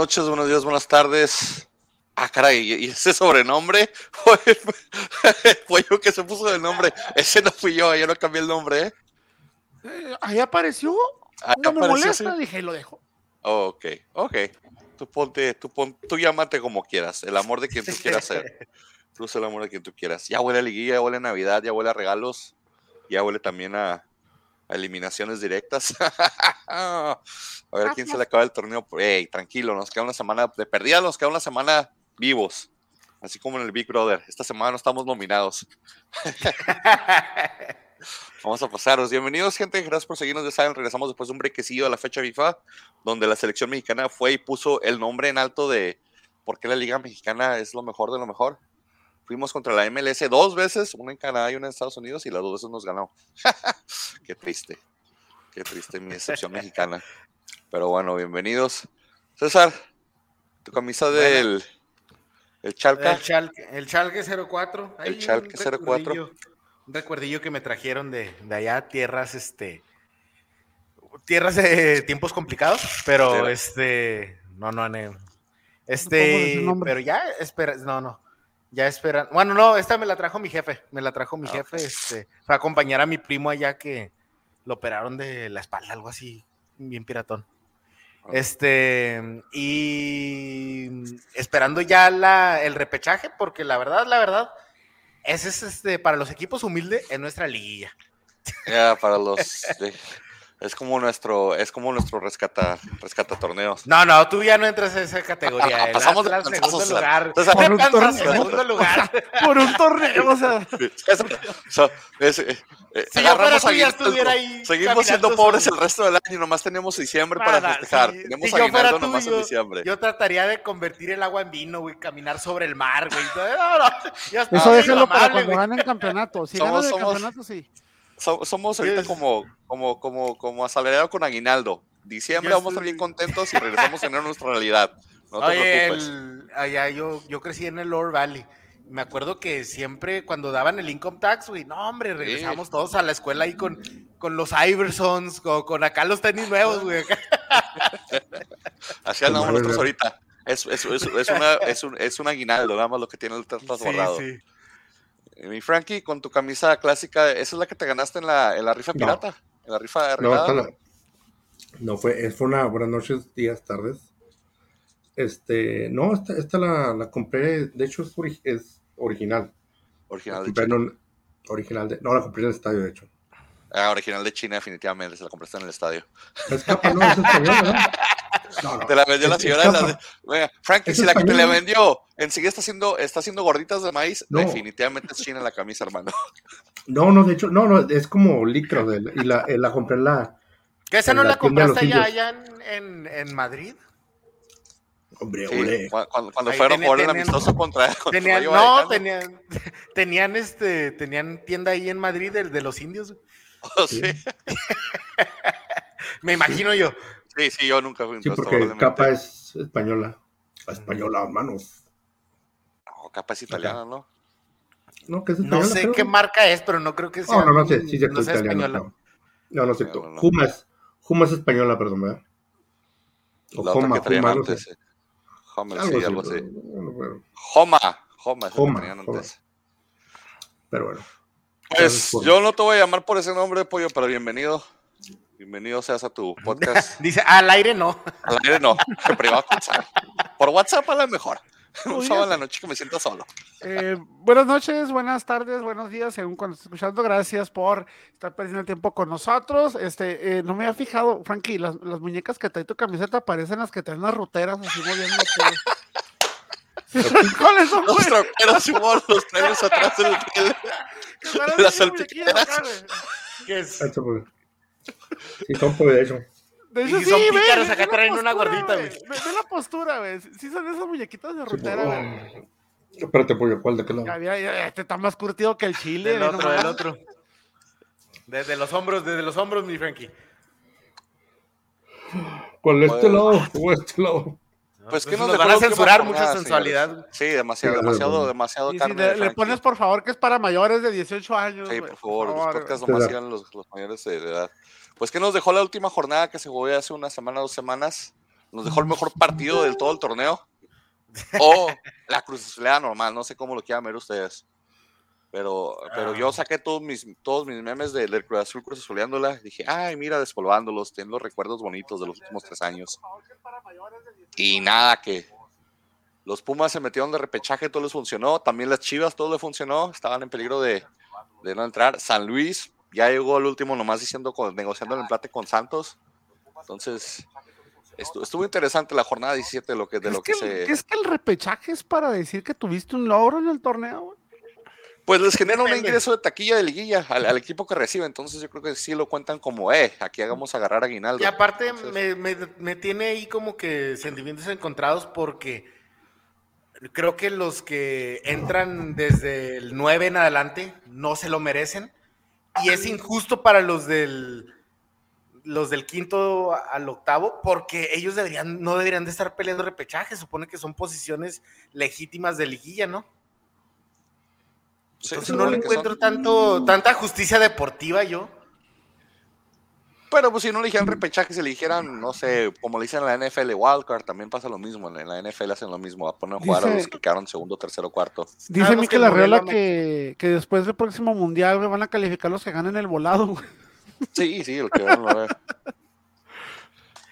Noches, buenos días, buenas tardes. Ah, caray, ¿y ese sobrenombre? Fue, yo que se puso el nombre. Ese no fui yo, yo no cambié el nombre, ¿eh? Eh, ahí apareció. Ahí no me apareció, molesta, sí. dije, lo dejo. Ok, ok. Tú ponte, tú, pon, tú llámate como quieras, el amor de quien tú quieras ser. Sé el amor de quien tú quieras. Ya huele a liguilla, ya huele a Navidad, ya huele a regalos, ya huele también a, a eliminaciones directas. a ver a quién se le acaba el torneo. Ey, tranquilo, nos queda una semana de perdida, nos queda una semana vivos. Así como en el Big Brother. Esta semana no estamos nominados. Vamos a pasaros. Bienvenidos, gente. Gracias por seguirnos. Ya saben, regresamos después de un brequecillo a la fecha FIFA, donde la selección mexicana fue y puso el nombre en alto de por qué la Liga Mexicana es lo mejor de lo mejor. Fuimos contra la MLS dos veces, una en Canadá y una en Estados Unidos, y las dos veces nos ganó. qué triste. Qué triste mi excepción mexicana. Pero bueno, bienvenidos. César, tu camisa del el Chalca. El Chalque, el Chalque 04. El Chalque un 04. recuerdillo- Un recuerdillo que me trajeron de, de allá, tierras, este. Tierras de tiempos complicados, pero Tierra. este. No, no, no. ¿Cómo es Este. Pero ya espera, no, no. Ya esperan. Bueno, no, esta me la trajo mi jefe. Me la trajo mi Ah, jefe. Este. Fue a acompañar a mi primo allá que lo operaron de la espalda, algo así, bien piratón. Este, y esperando ya la, el repechaje, porque la verdad, la verdad, ese es este, para los equipos humildes en nuestra liguilla. Ya, para los. Es como nuestro, es como nuestro rescata, rescata torneos. No, no, tú ya no entras en esa categoría. el Pasamos de segundo lugar. César, El por un torneo. segundo lugar. Por un torneo, o sea. Es- so- es- eh, eh, Si yo fuera tú, ya estuviera ahí Seguimos siendo pobres solo. el resto del año, nomás tenemos diciembre para festejar. si- tenemos si yo fuera aguinaldo tú, nomás en diciembre. Yo trataría de convertir el agua en vino, güey, caminar sobre el mar, güey. No, no, ya está Eso déjelo para cuando ganen campeonato. Si ganan el campeonato, sí. So- somos ahorita como, como, como, como asalariado con aguinaldo. Diciembre Yo vamos a estar bien contentos y regresamos a tener nuestra realidad. No te Oye, preocupes. el- allá yo, yo crecí en el Lower Valley. Me acuerdo que siempre cuando daban el income tax, güey, no, hombre, regresamos todos a la escuela ahí con, con los Iversons, con, con acá los tenis nuevos, güey. Así andamos nosotros ahorita. Es, es, es, es una, es, un, es un aguinaldo, nada más lo que tiene el trasbordado. Sí, sí. Eh, Mi Frankie, con tu camisa clásica, ¿esa es la que te ganaste en la, en la rifa No. pirata? En la rifa de No, no fue, fue una buenas noches, días, tardes. Este, no, esta, esta la, la compré, de hecho es, ori- es original. Original de China. un- original de, no, la compré en el estadio, de hecho. Ah, original de China, definitivamente, se la compraste en el estadio. Es capa, no, es española, ¿no? No, no, Te la vendió la señora es de la-. Oiga, Frankie, si la que te la vendió enseguida está haciendo, está haciendo gorditas de maíz, No. definitivamente es China la camisa, hermano. No, no, de hecho, no, no, es como licra, de, y la, eh, la compré en la, ¿Que esa no la compraste allá, allá en, en, en Madrid? hombre, Sí, ole. cuando, cuando fueron a tenía- jugar un tenían- amistoso contra, contra Tenían, no, tenían, tenían este, tenían tienda ahí en Madrid de, de los indios. Oh, sí. Me imagino yo. Sí, sí, yo nunca fui Sí, porque capa es española. Española, hermanos. No, capa es italiana, ¿no? No, que es No española, sé creo. qué marca es, pero no creo que sea. No, no, no sé, sí, cierto, no italiano. española. No, no, no es cierto. No, no, no. Juma es, Juma es española, perdón, ¿verdad? O La otra Joma, que Juma, no sé. antes. eh. Algo sí, algo así. pero, bueno, bueno, Homa, Homa, es Homa. antes. pero bueno. Pues por- yo no te voy a llamar por ese nombre, pollo, pero bienvenido. Bienvenido seas a tu podcast. Dice, al aire no. Al aire no, en privado Sara. Por WhatsApp a lo mejor. Un sábado en la noche que me sienta solo. Eh, buenas noches, buenas tardes, buenos días, según cuando estés escuchando. Gracias por estar perdiendo el tiempo con nosotros. Este, eh, no me había fijado, Frankie, las, las muñecas que trae tu camiseta parecen las que traen las ruteras, así moviendo. ¿Cuáles son, Los troqueros y los trailers atrás del parecen las güey. ¿Qué es? Sí, son por de hecho. De hecho, Y son sí, pícaros, ve acá traen una gordita, güey. Ve, ve la postura, güey. Sí son esas muñequitas de Sí, rutera, por- güey. Espérate, pollo, ¿cuál de qué lado? Ya, ya, ya, Este está más curtido que el chile, Del otro, del otro. Desde los hombros, desde los hombros, mi Frankie. ¿Cuál de este Pues- lado? ¿O este lado? Pues que Pues nos, nos dejó van a censurar mucha sensualidad. Sí, demasiado, Sí, demasiado, demasiado Y si carne. le, pones por favor que es para mayores de 18 años. Sí, güey, por favor, los podcasts Sí, nomás los, los mayores de edad. Pues que nos dejó la última jornada que se jugó hace una semana, dos semanas. nos dejó el mejor partido del todo el torneo. O la Cruz Azulera normal, no sé cómo lo quieran ver ustedes. Pero, pero yo saqué todos mis, todos mis memes del de Cruz Azul Cruz Azuleándola. Dije, ay, mira, despolvándolos, tengo recuerdos bonitos de los últimos tres años. Y nada, que los Pumas se metieron de repechaje, todo les funcionó. También las Chivas, todo les funcionó. Estaban en peligro de, de no entrar. San Luis ya llegó al último nomás diciendo, con, negociando el empate con Santos. Entonces, estuvo, estuvo interesante la jornada 17 de lo que, de lo que, que se... el, ¿Es que el repechaje es para decir que tuviste un logro en el torneo? güey? Pues les genera un ingreso de taquilla de liguilla al, al, equipo que recibe, entonces yo creo que sí lo cuentan como, eh, aquí hagamos agarrar aguinaldo. Y aparte entonces, me, me, me, tiene ahí como que sentimientos encontrados porque creo que los que entran desde el 9 en adelante no se lo merecen y es injusto para los del los del quinto al octavo porque ellos deberían no deberían de estar peleando repechaje, supone que son posiciones legítimas de liguilla, ¿no? Entonces sí, no le encuentro tanto, tanta justicia deportiva yo. Pero pues si no le dijeran repechaje, si le dijeran, no sé, como le dicen en la NFL, wildcard, también pasa lo mismo. En la NFL hacen lo mismo, a poner a jugar dice, a los que quedaron segundo, tercero, cuarto. Dice Miquel Arreola que, que después del próximo mundial güey, van a calificar los que ganen el volado. Güey. Sí, sí, el que van a ver.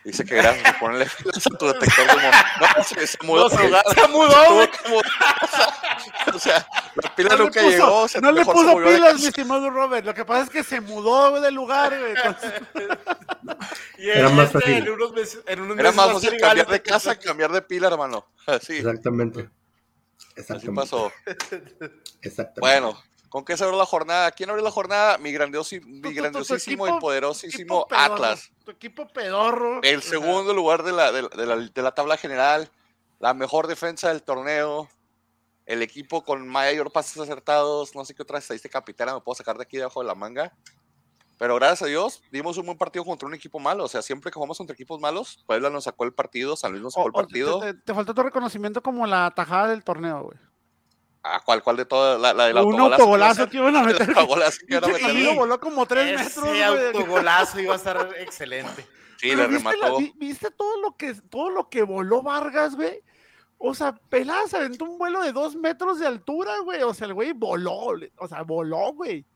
Dice que gracias por ponerle filas a tu detector de No, se, se mudó. No, se, se mudó, güey. O sea, la pila no nunca puso, llegó. Se no le puso pilas, mi estimado Robert. Lo que pasa es que se mudó del lugar, güey. y Era más fácil. En unos meses, en unos Era más fácil cambiar de casa que cambiar de pila, hermano. Sí. Exactamente. Exactamente. Así pasó. Exactamente. Bueno, ¿Con qué se abrió la jornada? ¿Quién abrió la jornada? Mi, grandiosi, mi grandiosísimo tu, tu, tu y poderosísimo pedorro, Atlas. Tu equipo pedorro. El segundo lugar de la, de, de, la, de la tabla general. La mejor defensa del torneo. El equipo con mayor pases acertados. No sé qué otra estadística capitana me puedo sacar de aquí debajo de la manga. Pero gracias a Dios, dimos un buen partido contra un equipo malo. O sea, siempre que jugamos contra equipos malos, Puebla nos sacó el partido, San Luis nos sacó el partido. Te, te, te faltó tu reconocimiento como la tajada del torneo, güey. ¿A cuál, cuál de todas? La, la del Un autogolazo. que iban a meter. autogolazo que iban a Y meter. lo voló como tres Ese metros. güey. autogolazo iba a estar excelente. Sí, le ¿viste, la- remató. vi- ¿Viste todo lo que todo lo que voló Vargas, güey? O sea, Pelada se aventó un vuelo de dos metros de altura, güey. O sea, el güey voló. O sea, voló, güey.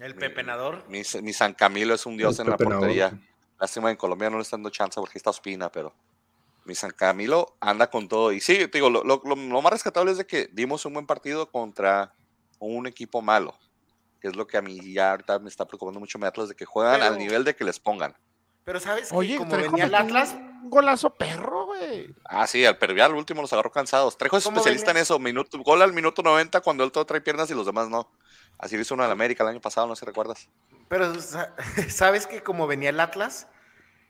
El pepenador. Mi, mi San Camilo es un dios El en la Pepe Navarro. portería. Lástima en Colombia no le están dando chance porque está Ospina, pero mi San Camilo anda con todo. Y sí, te digo, lo, lo- lo- más rescatable es de que dimos un buen partido contra un equipo malo. Que es lo que a mí ya ahorita me está preocupando mucho mi Atlas de que juegan Pero- al nivel de que les pongan. Pero sabes que Oye, como venía el Atlas, Un golazo perro, güey. Ah, sí, al pero ya al último los agarró cansados. Trejo es ¿Cómo especialista venía? en eso. Minuto, gol al minuto 90 cuando él todo trae piernas y los demás no. Así lo hizo uno en América el año pasado, no sé si recuerdas. pero sa- sabes que como venía el Atlas,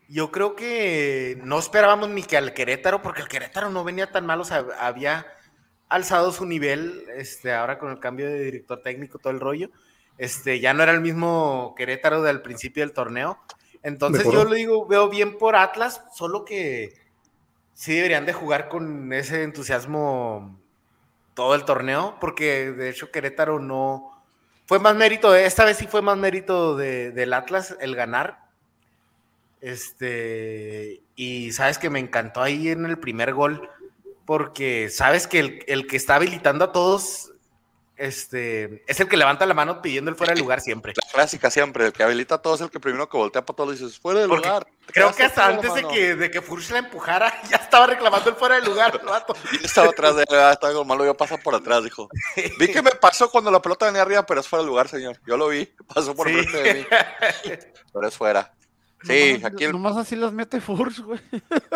yo creo que no esperábamos ni que al Querétaro, porque el Querétaro no venía tan mal, o sea, había alzado su nivel, este, ahora con el cambio de director técnico, todo el rollo, este, ya no era el mismo Querétaro del principio del torneo. Entonces Mejoró. yo lo digo, veo bien por Atlas, solo que sí deberían de jugar con ese entusiasmo todo el torneo, porque de hecho Querétaro no fue más mérito, esta vez sí fue más mérito de- del Atlas el ganar. Este, y sabes que me encantó ahí en el primer gol, porque sabes que el, el que está habilitando a todos, este, es el que levanta la mano pidiendo el fuera de lugar siempre. La clásica siempre, el que habilita a todos, el que primero que voltea para todos dices, fuera de Porque lugar. Creo que hasta antes de que, de que Furch la empujara, ya estaba reclamando el fuera de lugar, el vato. Y yo estaba atrás de él, estaba algo malo, yo pasar por atrás, dijo. Vi que me pasó cuando la pelota venía arriba, pero es fuera de lugar, señor. Yo lo vi, pasó por Sí. frente de mí. Pero es fuera. Sí, Nomás- aquí el- Nomás así los mete Furs, güey.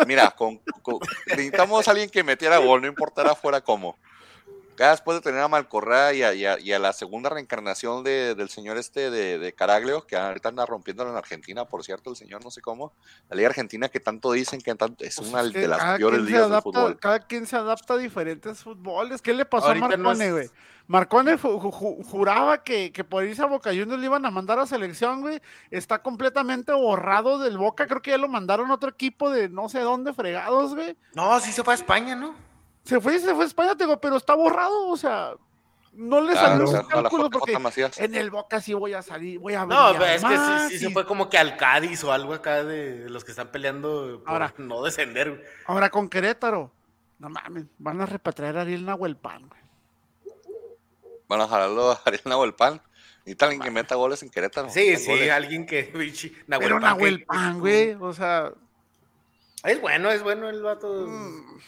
Mira, con, con- necesitamos a alguien que metiera gol, no importara fuera cómo. Ya después de tener a Malcorrea y a, y a- y a la segunda reencarnación de- del señor este de, de Caraglio, que ahorita anda rompiendo en Argentina, por cierto, el señor no sé cómo. La Liga Argentina que tanto dicen que tanto- es Pues una es que de las peores ligas del fútbol. Cada quien se adapta a diferentes fútboles. ¿Qué le pasó Ahorita a no Marcone, es- güey? Marcone ju- ju- ju- juraba que, que por irse a Boca Juniors le iban a mandar a selección, güey. Está completamente borrado del Boca. Creo que ya lo mandaron a otro equipo de no sé dónde, fregados, güey. No, sí se fue a España, ¿no? Se fue, se fue a España, te digo, pero está borrado, o sea. no le salió cálculo porque en el Boca sí voy a salir, voy a No, brillar es que más sí, sí se y- fue como que al Cádiz o algo acá de los que están peleando por Ahora. no descender. güey. Ahora con Querétaro, no mames, van a repatriar a Ariel Nahuelpan, güey. Van a jalarlo a Ariel Nahuelpan. Y alguien que meta goles en Querétaro. Sí, sí, goles. alguien que. Pero Nahuel Pan, que- Nahuelpan, güey, o sea, Es bueno, es bueno el vato. mm,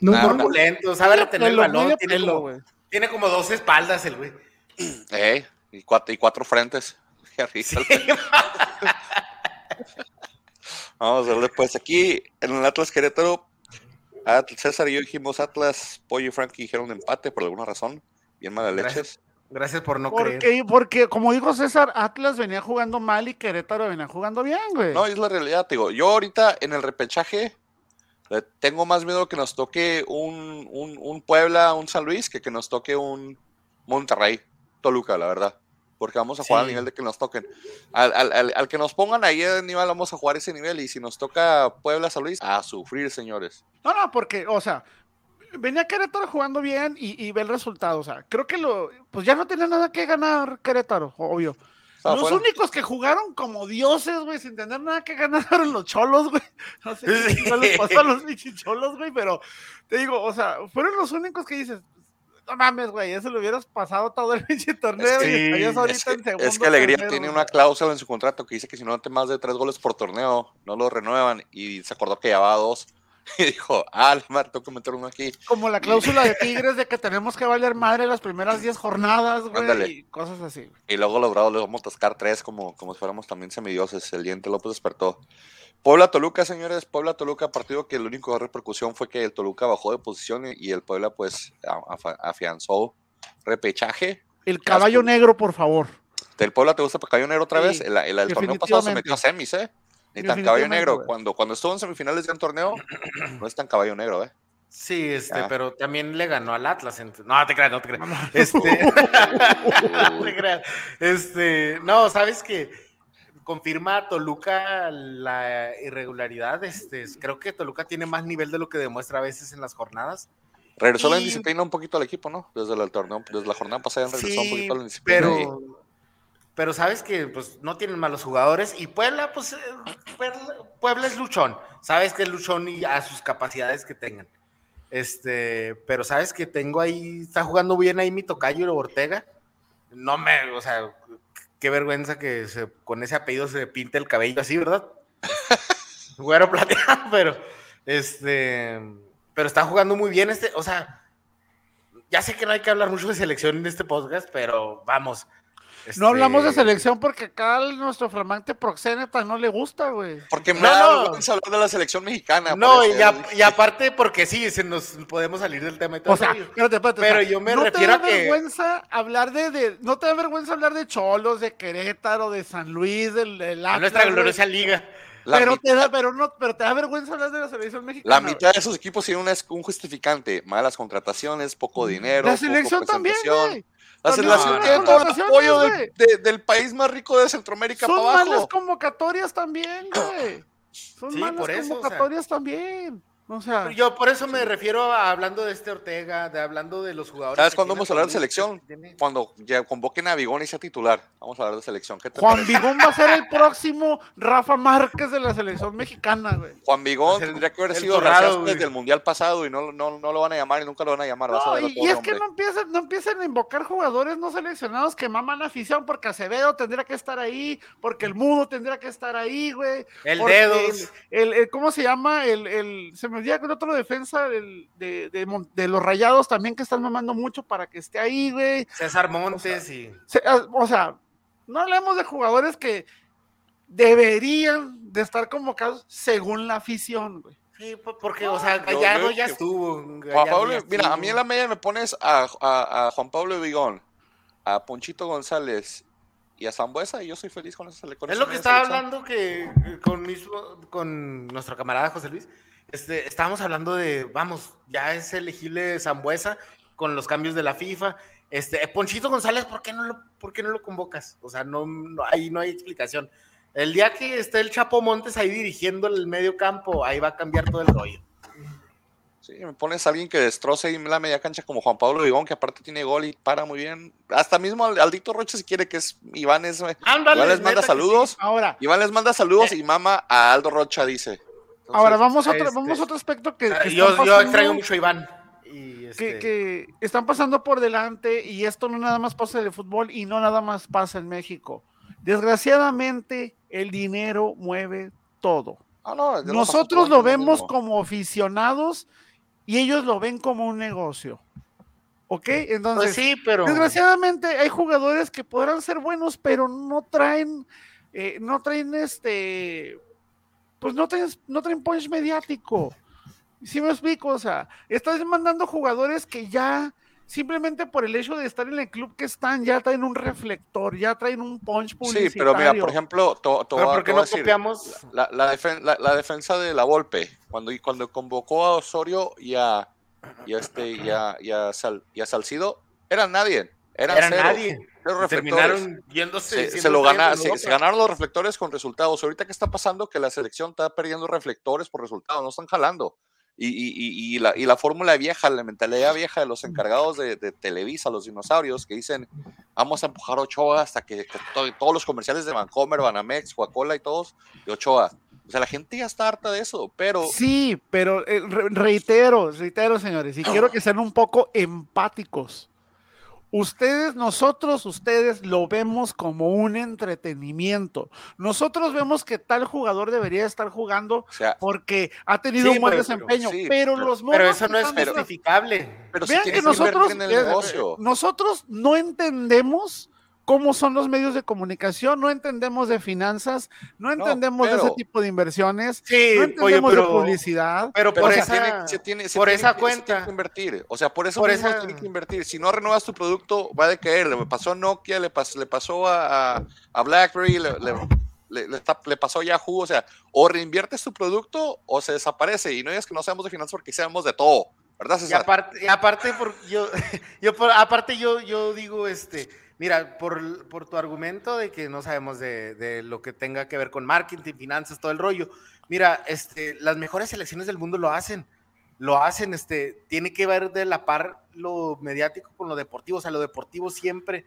No, no, Muy lento, sabe retener el balón. Tiene pelo, como, tiene como dos espaldas el güey. Eh, y, cuatro, y cuatro frentes. Vamos a ver después. Aquí en el Atlas Querétaro, César y yo dijimos Atlas, Pollo y Frankie dijeron empate por alguna razón. Bien mala leches. Gracias. Por no creer. Porque, porque, como dijo César, Atlas venía jugando mal y Querétaro venía jugando bien, güey. No, es la realidad, te digo. Yo ahorita en el repechaje tengo más miedo que nos toque un, un, un Puebla, un San Luis, que que nos toque un Monterrey, Toluca, la verdad. Porque vamos a jugar al Sí. nivel de que nos toquen. Al, al- al- al que nos pongan ahí en nivel, vamos a jugar ese nivel. Y si nos toca Puebla, San Luis, a sufrir, señores. No, no, porque, o sea, venía Querétaro jugando bien y, y ve el resultado. O sea, creo que lo, pues ya no tenía nada que ganar Querétaro, obvio. Estaba los fuera. únicos que jugaron como dioses, güey, sin tener nada que ganar fueron los cholos, güey. No sé qué Sí. les pasó a los cholos, güey, pero te digo, o sea, fueron los únicos que dices, no mames, güey, eso lo hubieras pasado todo el pinche torneo y estarías ahorita Es que, en segundo. es que Alegría tiene una cláusula en su contrato que dice que si no mete más de tres goles por torneo, no lo renuevan. Y se acordó que llevaba dos. Y dijo, ah, la madre, tengo que meter uno aquí. Como la cláusula de Tigres de que tenemos que valer madre las primeras 10 jornadas, güey, y cosas así. güey. Y luego logrado le vamos a tascar tres como, como si fuéramos también semidioses. El diente López despertó. Puebla Toluca, señores. Puebla Toluca, partido que el único repercusión fue que el Toluca bajó de posición y- el Puebla, pues, afianzó repechaje. El caballo negro, por favor. ¿Del Puebla te gusta Caballo Negro otra Sí, vez? El, el- el torneo pasado se metió a semis, ¿eh? Ni tan Caballo Negro. güey. Cuando, cuando estuvo en semifinales de un torneo, no es tan Caballo Negro, ¿eh? Sí, este, Ah. pero también le ganó al Atlas. No, te creas, no te creas. Este, no te creas. Este, no, sabes que confirma Toluca la irregularidad. Este, creo que Toluca tiene más nivel de lo que demuestra a veces en las jornadas. Regresó la Y- indisciplina un poquito al equipo, ¿no? Desde el torneo, desde la jornada pasada regresó un Sí, poquito la indisciplina. y- pero, sabes que pues no tienen malos jugadores y Puebla, pues eh, Puebla, Puebla es luchón. Sabes que es luchón y a sus capacidades que tengan. Este, pero sabes que tengo ahí, está jugando bien ahí mi tocayo Ortega. No me, o sea, qué vergüenza que se- con ese apellido se pinte el cabello así, ¿verdad? Güero plateado, pero este, pero está jugando muy bien este, o sea, ya sé que no hay que hablar mucho de selección en este podcast, pero vamos. No hablamos de este, selección porque acá nuestro flamante proxeneta no le gusta, güey. Porque me No, da no. vergüenza hablar de la selección mexicana. No, y, a- aparte porque sí, se nos podemos salir del tema y todo. O sea, espérate, espérate, o Pero sea, yo me ¿no refiero te da a que- vergüenza hablar de, de- no te da vergüenza hablar de Cholos, de Querétaro, de San Luis, del, del a Atlas, nuestra gloriosa liga. La pero mitad- te da, pero no, pero te da vergüenza hablar de la selección mexicana. La mitad de esos equipos tienen un justificante, malas contrataciones, poco dinero, La poco selección también, güey. La selección son tiene malas todo el apoyo del, de- del país más rico de Centroamérica Son para malas abajo. convocatorias también, güey. Son Sí, malas por eso, o sea. convocatorias también. O sea, Yo por eso me refiero a hablando de este Ortega, de hablando de los jugadores. ¿Sabes cuándo vamos a hablar de selección? Cuando ya convoquen a Vigón y sea titular. Vamos a hablar de selección. ¿Qué te Juan parece? Vigón va a ser el próximo Rafa Márquez de la selección mexicana, güey. Juan Vigón El- tendría que haber sido güey. desde el mundial pasado y no, no, no lo van a llamar y nunca lo van a llamar. A y, es que no empiecen, no empiecen a invocar jugadores no seleccionados que maman afición, porque Acevedo tendría que estar ahí, porque el Mudo tendría que estar ahí, güey. El dedos. El, el- el- ¿Cómo se llama? El, el, se me olvida que el otro defensa del- de, de de los rayados también que están mamando mucho para que esté ahí, güey. César Montes y. Se- ah, o sea, no hablemos de jugadores que deberían de estar convocados según la afición, güey. Sí, po- porque, o sea, yo Gallardo ya estuvo. Juan Gallardo Pablo, ya mira, a estuvo. mí en la media me pones a, a- a Juan Pablo Vigón, a Ponchito González y a Zambuesa y yo soy feliz con esa sele- con Es lo que estaba hablando que con, mismo- con nuestro camarada José Luis. Este, estábamos hablando de, vamos, ya es elegible Zambuesa con los cambios de la FIFA. Este, Ponchito González, ¿por qué no lo, por qué no lo convocas? O sea, no, no- ahí no hay explicación. El día que esté el Chapo Montes ahí dirigiendo el medio campo, ahí va a cambiar todo el rollo. Sí, me pones a alguien que destroce la media cancha como Juan Pablo Vigón, que aparte tiene gol y para muy bien. Hasta mismo Aldito Rocha, si quiere, que es Iván, es, Iván les manda saludos. Ahora, Iván les manda saludos y mama a Aldo Rocha, dice. Ahora vamos a otro, vamos a este, otro aspecto que. que yo, yo extraño mucho a Iván. Y este... que, que, están pasando por delante y esto no nada más pasa en el fútbol y no nada más pasa en México. Desgraciadamente, el dinero mueve todo. Ah, no, Nosotros lo vemos como aficionados y ellos lo ven como un negocio. ¿Ok? Entonces, pues sí, pero... desgraciadamente hay jugadores que podrán ser buenos, pero no traen, eh, no traen este, pues no traen, no traen punch mediático. ¿Sí me explico? O sea, estás mandando jugadores que ya simplemente por el hecho de estar en el club que están, ya traen un reflector, ya traen un punch publicitario. Sí, pero mira, por ejemplo, to, ¿por qué no copiamos? La, la, la, defensa de la Volpe, cuando, cuando convocó a Osorio y a, y a este, y a, y a, Sal, y a Salcido, eran nadie. Eran Era cero, nadie. Terminaron yéndose. Se, se lo gana, se, se, ganaron los reflectores con resultados. Ahorita, ¿qué está pasando? Que la selección está perdiendo reflectores por resultados, no están jalando. Y, y, y, la, y la fórmula vieja, la mentalidad vieja de los encargados de, de, Televisa, los dinosaurios, que dicen, vamos a empujar a Ochoa hasta que, que to, todos los comerciales de Vancomer, Banamex, Coca-Cola y todos, de Ochoa. O sea, la gente ya está harta de eso, pero... Sí, pero eh, reitero, reitero, señores, y quiero que sean un poco empáticos. Ustedes, nosotros, ustedes lo vemos como un entretenimiento. Nosotros vemos que tal jugador debería estar jugando o sea, porque ha tenido sí, un buen pero, desempeño, sí, pero, pero- los Pero eso no es justificable. Pero Vean que nosotros, invertir en el negocio. nosotros no entendemos cómo son los medios de comunicación, no entendemos de finanzas, no entendemos de pero- ese tipo de inversiones, Sí, no oye, entendemos de pero, publicidad. pero Pero por se esa, tiene, se tiene- se por tiene esa que- se tiene cuenta. que invertir. O sea, por eso Por esa- tiene que invertir. Si no renuevas tu producto, va a decaer. Le pasó a Nokia, le, pas- le pasó a, a- a BlackBerry, le, le- le- le está- le pasó a Yahoo. O sea, o reinviertes tu producto o se desaparece. Y no es que no seamos de finanzas porque seamos de todo. ¿Verdad, Y aparte, y aparte por, yo, yo por- aparte yo, yo digo, este, mira, por, por tu argumento de que no sabemos de, de lo que tenga que ver con marketing, finanzas, todo el rollo. Mira, este, las mejores selecciones del mundo lo hacen. Lo hacen, este, tiene que ver de la par lo mediático con lo deportivo. O sea, lo deportivo siempre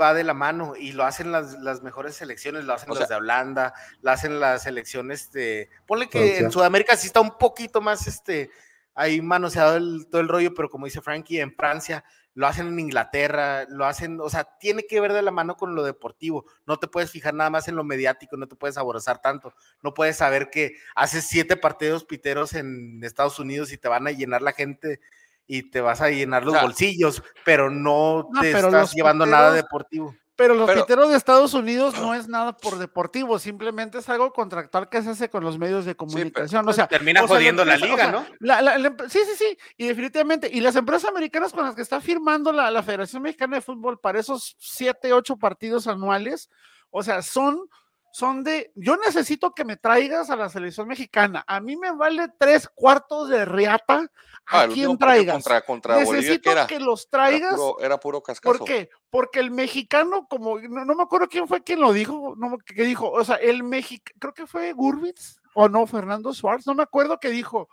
va de la mano y lo hacen las, las mejores selecciones, lo hacen O las sea- de Holanda, lo hacen las selecciones, este, ponle que en Sudamérica sí está un poquito más, este, ahí manoseado el, todo el rollo, pero como dice Frankie, en Francia lo hacen en Inglaterra, lo hacen, o sea, tiene que ver de la mano con lo deportivo. No te puedes fijar nada más en lo mediático, no te puedes aborazar tanto. No puedes saber que haces siete partidos piteros en Estados Unidos y te van a llenar la gente y te vas a llenar los O sea, bolsillos, pero no No, te pero estás llevando nada deportivo. Pero los Pero- piteros de Estados Unidos no es nada por deportivo, simplemente es algo contractual que se hace con los medios de comunicación. o sea, Termina o sea, jodiendo la liga, o sea, ¿no? la- la- la empre- sí, sí, sí, y definitivamente. Y las empresas americanas con las que está firmando la, Federación Mexicana de Fútbol para esos siete, ocho partidos anuales, o sea, son, son de, yo necesito que me traigas a la selección mexicana. A mí me vale tres cuartos de riata Ah, a último partido traigas. Contra, contra Bolivia, necesito que era, que los era traigas. puro, era puro cascazo. ¿Por qué? Porque el mexicano, como no, me acuerdo quién fue quien lo dijo, no, que dijo, o sea, el mexicano, creo que fue Gurbitz o no, Fernando Suárez, no me acuerdo que dijo,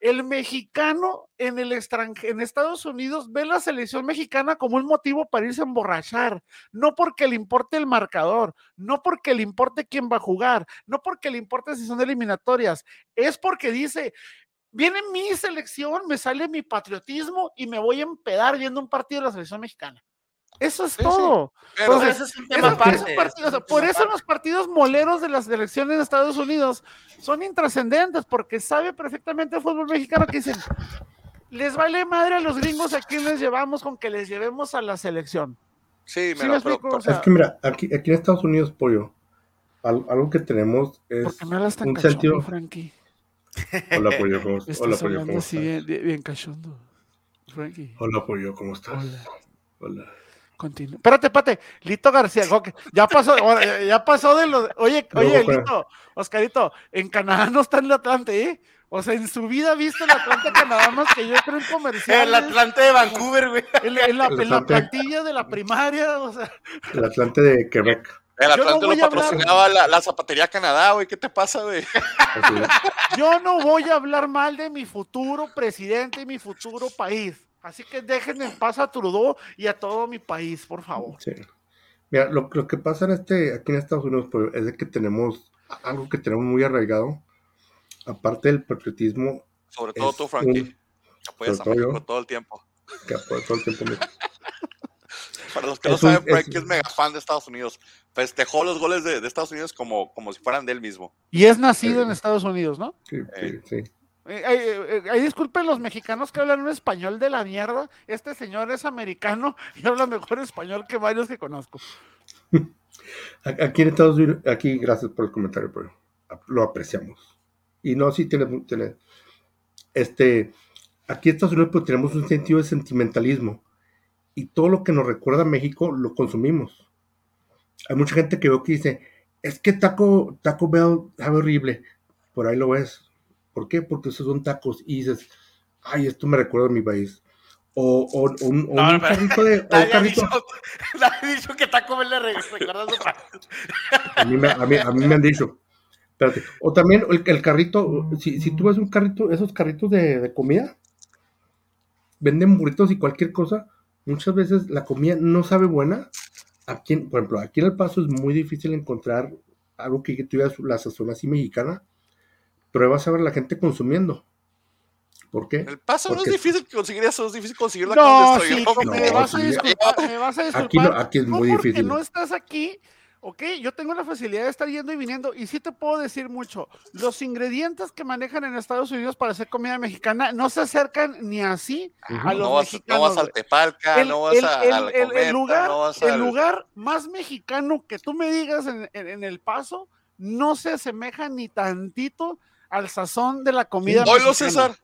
el mexicano en el extranjero, en Estados Unidos, ve la selección mexicana como un motivo para irse a emborrachar, no porque le importe el marcador, no porque le importe quién va a jugar, no porque le importe si son eliminatorias, es porque dice, viene mi selección, me sale mi patriotismo y me voy a empedar viendo un partido de la selección mexicana. Eso es Sí, sí. todo. Pero, Entonces, eso es un Esos- tema esos aparte. partidos, eso es o sea, un por tema eso los partidos moleros de las elecciones de Estados Unidos son intrascendentes, porque sabe perfectamente el fútbol mexicano que dicen, les vale madre a los gringos a quien les llevamos con que les llevemos a la selección. sí, ¿Sí mira, me pero- explico? pero- O sea, Es que mira, aquí, aquí en Estados Unidos, pollo, al- algo que tenemos es ¿Por qué me hablas tan un cachondo, sentido. Frankie? Hola, pollo, ¿cómo estás? Hola, pollo, ¿cómo así estás? bien, bien, bien cachondo. Frankie, Hola, pollo, ¿cómo estás? hola. Hola. Continúa. Espérate, espérate. Lito García, ya pasó, ahora, ya pasó de lo. de- Oye, Luego, oye. Lito, Oscarito, en Canadá no está en el Atlante, ¿eh? O sea, en su vida ha visto el Atlante Canadá más que yo creo en comerciales. El Atlante de Vancouver, güey. En, la- en la, El en la Atlante. plantilla de la primaria, o sea, El Atlante de Quebec. El no Atlante lo hablar- patrocinaba la, la zapatería Canadá, güey. ¿Qué te pasa, güey? Yo no voy a hablar mal de mi futuro presidente y mi futuro país. Así que dejen en paz a Trudeau y a todo mi país, por favor. Sí. Mira, lo, lo que pasa en este, aquí en Estados Unidos pues, es de que tenemos algo que tenemos muy arraigado, aparte del patriotismo, Sobre todo tú, Frankie. un- que apoyas a todo yo. México todo el tiempo. que apoya todo el tiempo. Para los que no un- saben, Frankie es- es mega fan de Estados Unidos. Festejó los goles de, de Estados Unidos como, como si fueran de él mismo. Y es nacido Sí. en Estados Unidos, ¿no? Sí, sí, sí. Eh, eh, eh, disculpen los mexicanos que hablan un español de la mierda. Este señor es americano y habla mejor español que varios que conozco. Aquí en Estados Unidos, aquí gracias por el comentario, pero lo apreciamos. Y no, sí tiene, tiene- este, aquí en Estados Unidos pues tenemos un sentido de sentimentalismo y todo lo que nos recuerda a México lo consumimos. Hay mucha gente que veo que dice, es que Taco, Taco Bell sabe horrible. Por ahí lo ves. ¿Por qué? Porque esos son tacos y dices, ay, esto me recuerda a mi país. O, o, o un, o un carrito de... o un ha, carrito- dicho, ha dicho que Taco Bell le re- recuerda a su país. A mí, me, a, mí, a mí me han dicho. Espérate. O también el, el carrito, si, si tú ves un carrito, esos carritos de, de comida, venden burritos y cualquier cosa, muchas veces la comida no sabe buena. Aquí, por ejemplo, aquí en El Paso es muy difícil encontrar algo que tuviera la sazón así mexicana, pero vas a ver la gente consumiendo. ¿Por qué? El paso no es difícil conseguir eso, es difícil conseguirlo No, donde sí, me No, vas a sí. disculpar, me vas a disculpar. Aquí no- aquí es No muy porque difícil. no estás aquí, ok, yo tengo la facilidad de estar yendo y viniendo y sí te puedo decir mucho. Los ingredientes que manejan en Estados Unidos para hacer comida mexicana no se acercan ni así a los No vas, no mexicanos. vas al. Tepalca, el, no vas el- a, el- a la el- el Cometa, lugar, no vas el al- lugar más mexicano que tú me digas en, en- en El Paso no se asemeja ni tantito al sazón de la comida Oilo. César.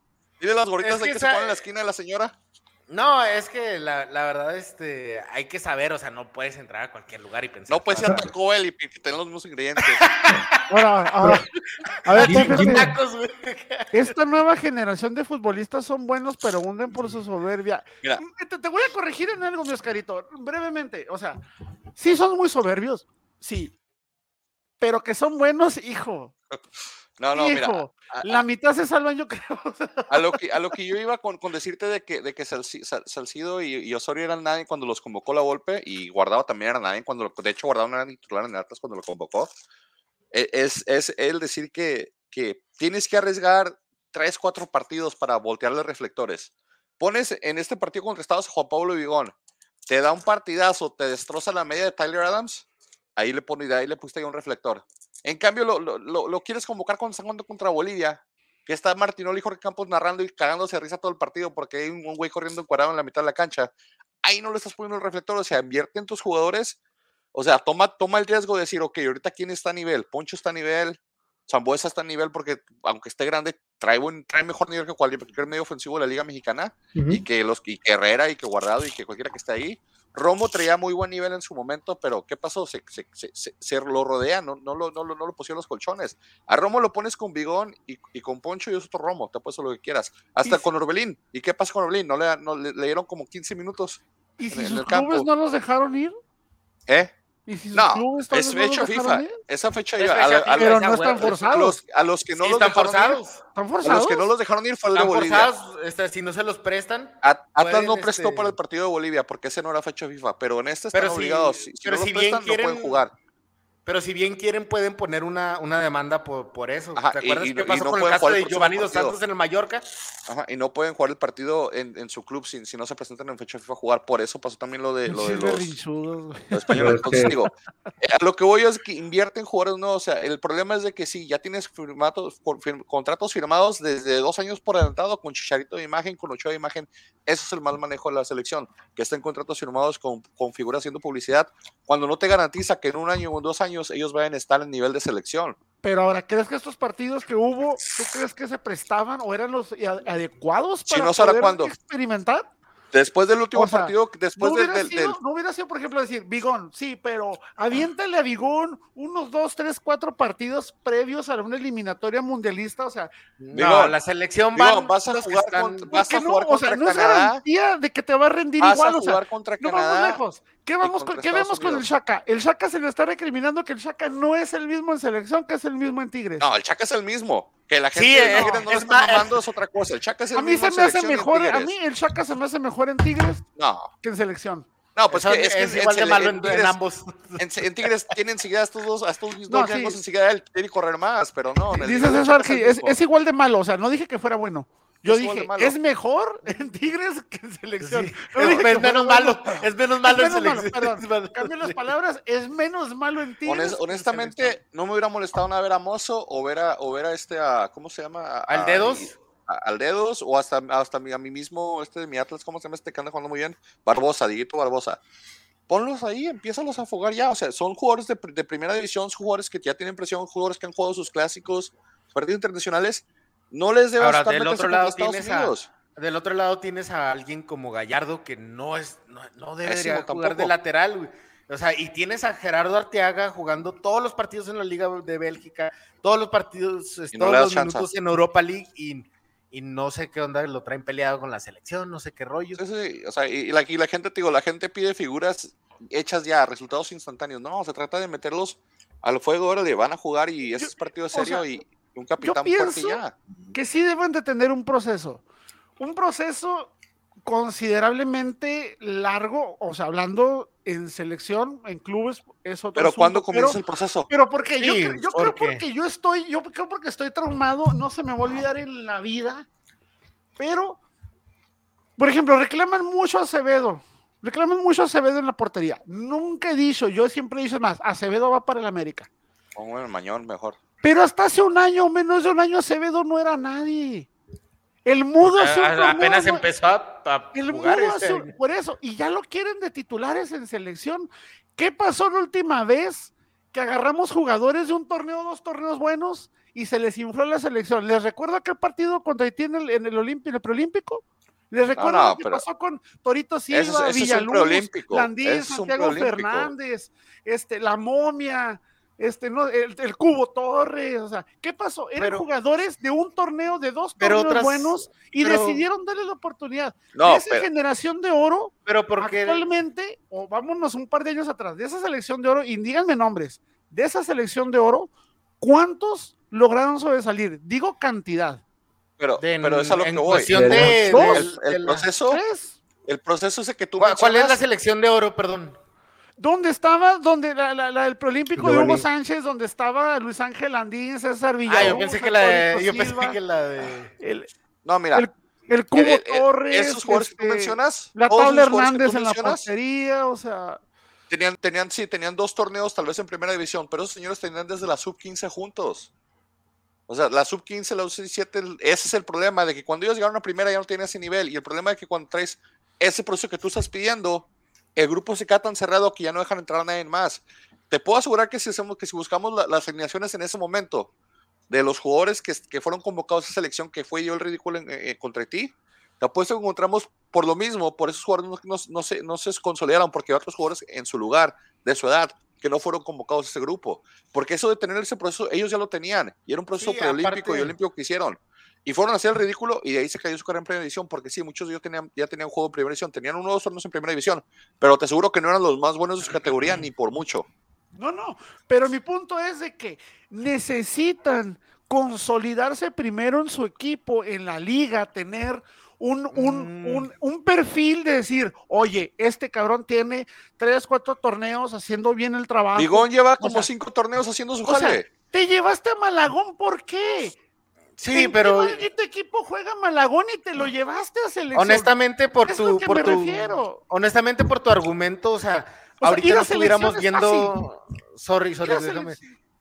Dile las gorditas Es de que que se ponen en la esquina de la señora. No, es que la, la verdad, este, hay que saber, o sea, no puedes entrar a cualquier lugar y pensar. No puedes ir a Taco Bell y que tengan los mismos ingredientes. Ahora, ahora, a ver, tacos. Esta nueva generación de futbolistas son buenos, pero hunden por su soberbia. Mira. Mm, Te, te voy a corregir en algo, mi Oscarito, brevemente. O sea, sí son muy soberbios, sí. Pero que son buenos, hijo. No, no, mira. hijo. a- La mitad se salvan, yo creo. A lo que, a lo que yo iba con, con decirte de que, de que Salci- Sal- Salcido y, y Osorio eran nadie cuando los convocó la Volpe y Guardado también era nadie cuando lo, de hecho Guardado no era titular en Atlas cuando lo convocó. E- Es, es el decir que, que tienes que arriesgar tres, cuatro partidos para voltearle reflectores. Pones en este partido contra Estados Juan Pablo Vigón, te da un partidazo, te destroza la media de Tyler Adams, ahí le pone, de ahí le pusiste ahí un reflector. En cambio, lo, lo, lo- lo quieres convocar cuando está jugando contra Bolivia, que está Martinoli y Jorge Campos narrando y cagándose de risa todo el partido porque hay un güey corriendo encuadrado en la mitad de la cancha. Ahí no le estás poniendo el reflector, o sea, invierte en tus jugadores. O sea, toma, toma el riesgo de decir, ok, ahorita quién está a nivel, Poncho está a nivel, Zambuesa está a nivel porque aunque esté grande, trae, buen, trae mejor nivel que cualquier medio ofensivo de la Liga Mexicana y que los y que Herrera y que Guardado y que cualquiera que esté ahí. Romo traía muy buen nivel en su momento, pero ¿qué pasó? Se, se, se, se- se lo rodea, no, no, lo, no, lo, no lo pusieron los colchones. A Romo lo pones con Bigón y, y con Poncho y es otro Romo, te puesto lo que quieras. Hasta con Orbelín. ¿Y qué pasa con Orbelín? No le, no, le, le dieron como 15 minutos. ¿Y en si el sus clubes no los dejaron ir? ¿Eh? ¿Y si No, clubes es no los fecha FIFA. Esa fecha iba. A, a Pero los- no están forzados. los, a los que no Sí, los están dejaron ir, forzados. ¿Están a forzados? los que no los dejaron ir fue el de Bolivia. forzados, este, si no se los prestan. At- Atlas no prestó para el este- partido de Bolivia porque ese no era fecha FIFA, pero en este están Pero obligados. Si, si pero no los si bien prestan, no pueden quieren- jugar. Pero si bien quieren, pueden poner una, una demanda por, por eso. Ajá, ¿Te acuerdas y- qué y pasó no con el caso de Giovanni Dos. Santos en el Mallorca? Ajá, y no pueden jugar el partido en, en su club si, si no se presentan en fecha FIFA a jugar. Por eso pasó también lo de, lo de los, los españoles. Entonces digo, eh, a lo que voy es que invierte en jugadores nuevos. O sea, el problema es de que sí, ya tienes firmados, con- fir- contratos firmados desde dos años por adelantado con Chicharito de imagen, con Ochoa de imagen. Eso es el mal manejo de la selección, que estén contratos firmados con, con figuras haciendo publicidad, cuando no te garantiza que en un año o en dos años ellos vayan a estar en nivel de selección. Pero ahora, ¿crees que estos partidos que hubo, tú crees que se prestaban o eran los adecuados Si para no, ¿sabrá poder cuándo? experimentar? Después del último O sea, partido, después no, del, sido, del- no hubiera sido, por ejemplo, decir, Bigón, sí, pero aviéntale a Bigón unos dos, tres, cuatro partidos previos a una eliminatoria mundialista, o sea, No, Digo, la selección van vas a jugar están- contra- ¿por vas a no? jugar O sea, contra no es Canadá. garantía de que te va a rendir vas igual, a o sea, jugar contra no vamos Canadá. lejos. ¿Qué vamos, con, ¿qué vemos con el. Shaka? El Shaka se le está recriminando que el Shaka no es el mismo en selección que es el mismo en Tigres. No, el Chaca es el mismo. Que la gente Sí, de eh, Tigres no es lo está más- mamando es otra cosa. El Chaca es el a mí mismo se me hace en mejor, a mí el Shaka se me hace mejor en Tigres No, que en selección. no, pues es, que es en- igual de malo en en, Tigres- en ambos. En, en Tigres tienen enseguida a estos dos, a estos dos No, sí. enseguida él tiene que correr más, pero no. en el Dice César que es, es igual de malo, o sea, no dije que fuera bueno. Yo dije, es mejor en Tigres que en selección. Sí. No Es, que menos malo, es menos malo en menos malo, selección. Cambio las palabras, es menos malo en Tigres. Honest- honestamente, no me hubiera molestado nada ver a Mozo o ver a, o ver a este, a, ¿cómo se llama? A- ¿Al Dedos? a- al Dedos o hasta, hasta mi- a mí mismo, este de mi Atlas, ¿cómo se llama este que anda jugando muy bien? Barbosa, Dieguito Barbosa. Ponlos ahí, empiézalos a afogar ya. O sea, son jugadores de, de primera división, son jugadores que ya tienen presión, jugadores que han jugado sus clásicos, partidos internacionales. No les debe Ahora, estar del otro lado tienes a-. Del otro lado tienes a alguien como Gallardo que no es, no, no debería Pésimo jugar de tampoco. lateral, güey. O sea, y tienes a Gerardo Arteaga jugando todos los partidos en la Liga de Bélgica, todos los partidos, no todos los chance. minutos en Europa League y, y no sé qué onda, lo traen peleado con la selección, no sé qué rollo. Sí, sí, o sea, y, la, y la gente, te digo, la gente pide figuras hechas ya, resultados instantáneos. No, se trata de meterlos al fuego, ahora le van a jugar y ese es partido o sea, serio y un capitán fuerte pienso- que sí deben de tener un proceso. Un proceso considerablemente largo, o sea, hablando en selección, en clubes, es otro Pero asunto, ¿cuándo comienza pero- el proceso? Pero porque yo, Sí, yo ¿por creo qué? porque yo estoy, yo creo porque estoy traumado, no se me va a olvidar en la vida. Pero, por ejemplo, reclaman mucho a Acevedo. Reclaman mucho a Acevedo en la portería. Nunca he dicho, yo siempre he dicho más, Acevedo va para el América. Pongo el mañón mejor. Pero hasta hace un año, menos de un año, Acevedo no era nadie. El mudo hace un A- torneo, apenas empezó a, a el jugar mudo este año. por eso, y ya lo quieren de titulares en selección. ¿Qué pasó la última vez que agarramos jugadores de un torneo, dos torneos buenos y se les infló la selección? ¿Les recuerdo aquel partido contra Haití en el, en el, Olimpi- en el preolímpico? ¿Les recuerdo no, lo que pero- pasó con Torito es- Silva, es un Villaluz, Landín, es Santiago. Fernández, este, la momia, este, no, el, el Cubo Torres, o sea, ¿qué pasó? Eran Pero- jugadores de un torneo, de dos Pero torneos otras- buenos y pero- decidieron darle la oportunidad. No, esa pero, generación de oro, Pero porque actualmente, o vámonos un par de años atrás, de esa selección de oro, y díganme nombres, de esa selección de oro, ¿cuántos lograron sobresalir? Digo cantidad. pero, de- pero es a lo en que voy. cuestión de, Dos. El, el de proceso, ¿Tres? el proceso ese que tú ¿Cuál, cuál es la selección de oro, perdón? ¿Dónde estaba? Donde la, la, la del preolímpico de Hugo. Sánchez, donde estaba Luis Ángel Andín, César Villaluz, Ah, yo pensé que la de, yo pensé Silva, que la de el, No, mira, el- el Cubo el- el- Torres, esos jugadores que tú este, mencionas, la tabla Hernández en la portería, o sea, tenían, tenían, sí, tenían dos torneos tal vez en primera división, pero esos señores tenían desde la sub-15 juntos. O sea, la sub-15, la sub-17, ese es el problema, de que cuando ellos llegaron a primera ya no tenían ese nivel. Y el problema es que cuando traes ese proceso que tú estás pidiendo, el grupo se queda tan cerrado que ya no dejan entrar a nadie más. Te puedo asegurar que si, hacemos, que si buscamos la- las alineaciones en ese momento de los jugadores que, que fueron convocados a esa selección, que fue yo el ridículo en- eh, contra ti, te apuesto que encontramos por lo mismo, por esos jugadores no, no- no se, no se consolidaron, porque hay otros jugadores en su lugar, de su edad, que no fueron convocados a ese grupo. Porque eso de tener ese proceso, ellos ya lo tenían, y era un proceso Sí, preolímpico aparte- y olímpico que hicieron. Y fueron a hacer el ridículo y de ahí se cayó su carrera en primera división, porque sí, muchos de ellos tenían, ya tenían juego en primera división, tenían uno o dos torneos en primera división, pero te aseguro que no eran los más buenos de su categoría ni por mucho. No, no, pero mi punto es de que necesitan consolidarse primero en su equipo, en la liga, tener un, un, Mm. un, un perfil de decir, oye, este cabrón tiene tres, cuatro torneos haciendo bien el trabajo. Bigón lleva como sea, cinco torneos haciendo su o sea, jale. te llevaste a Malagón, ¿por qué? Sí, ¿En pero qué maldito equipo juega Malagón y te lo llevaste a selección? honestamente por Es tu por tu honestamente por tu argumento, o sea, O ahorita estuviéramos viendo sorry, sorry, déjame.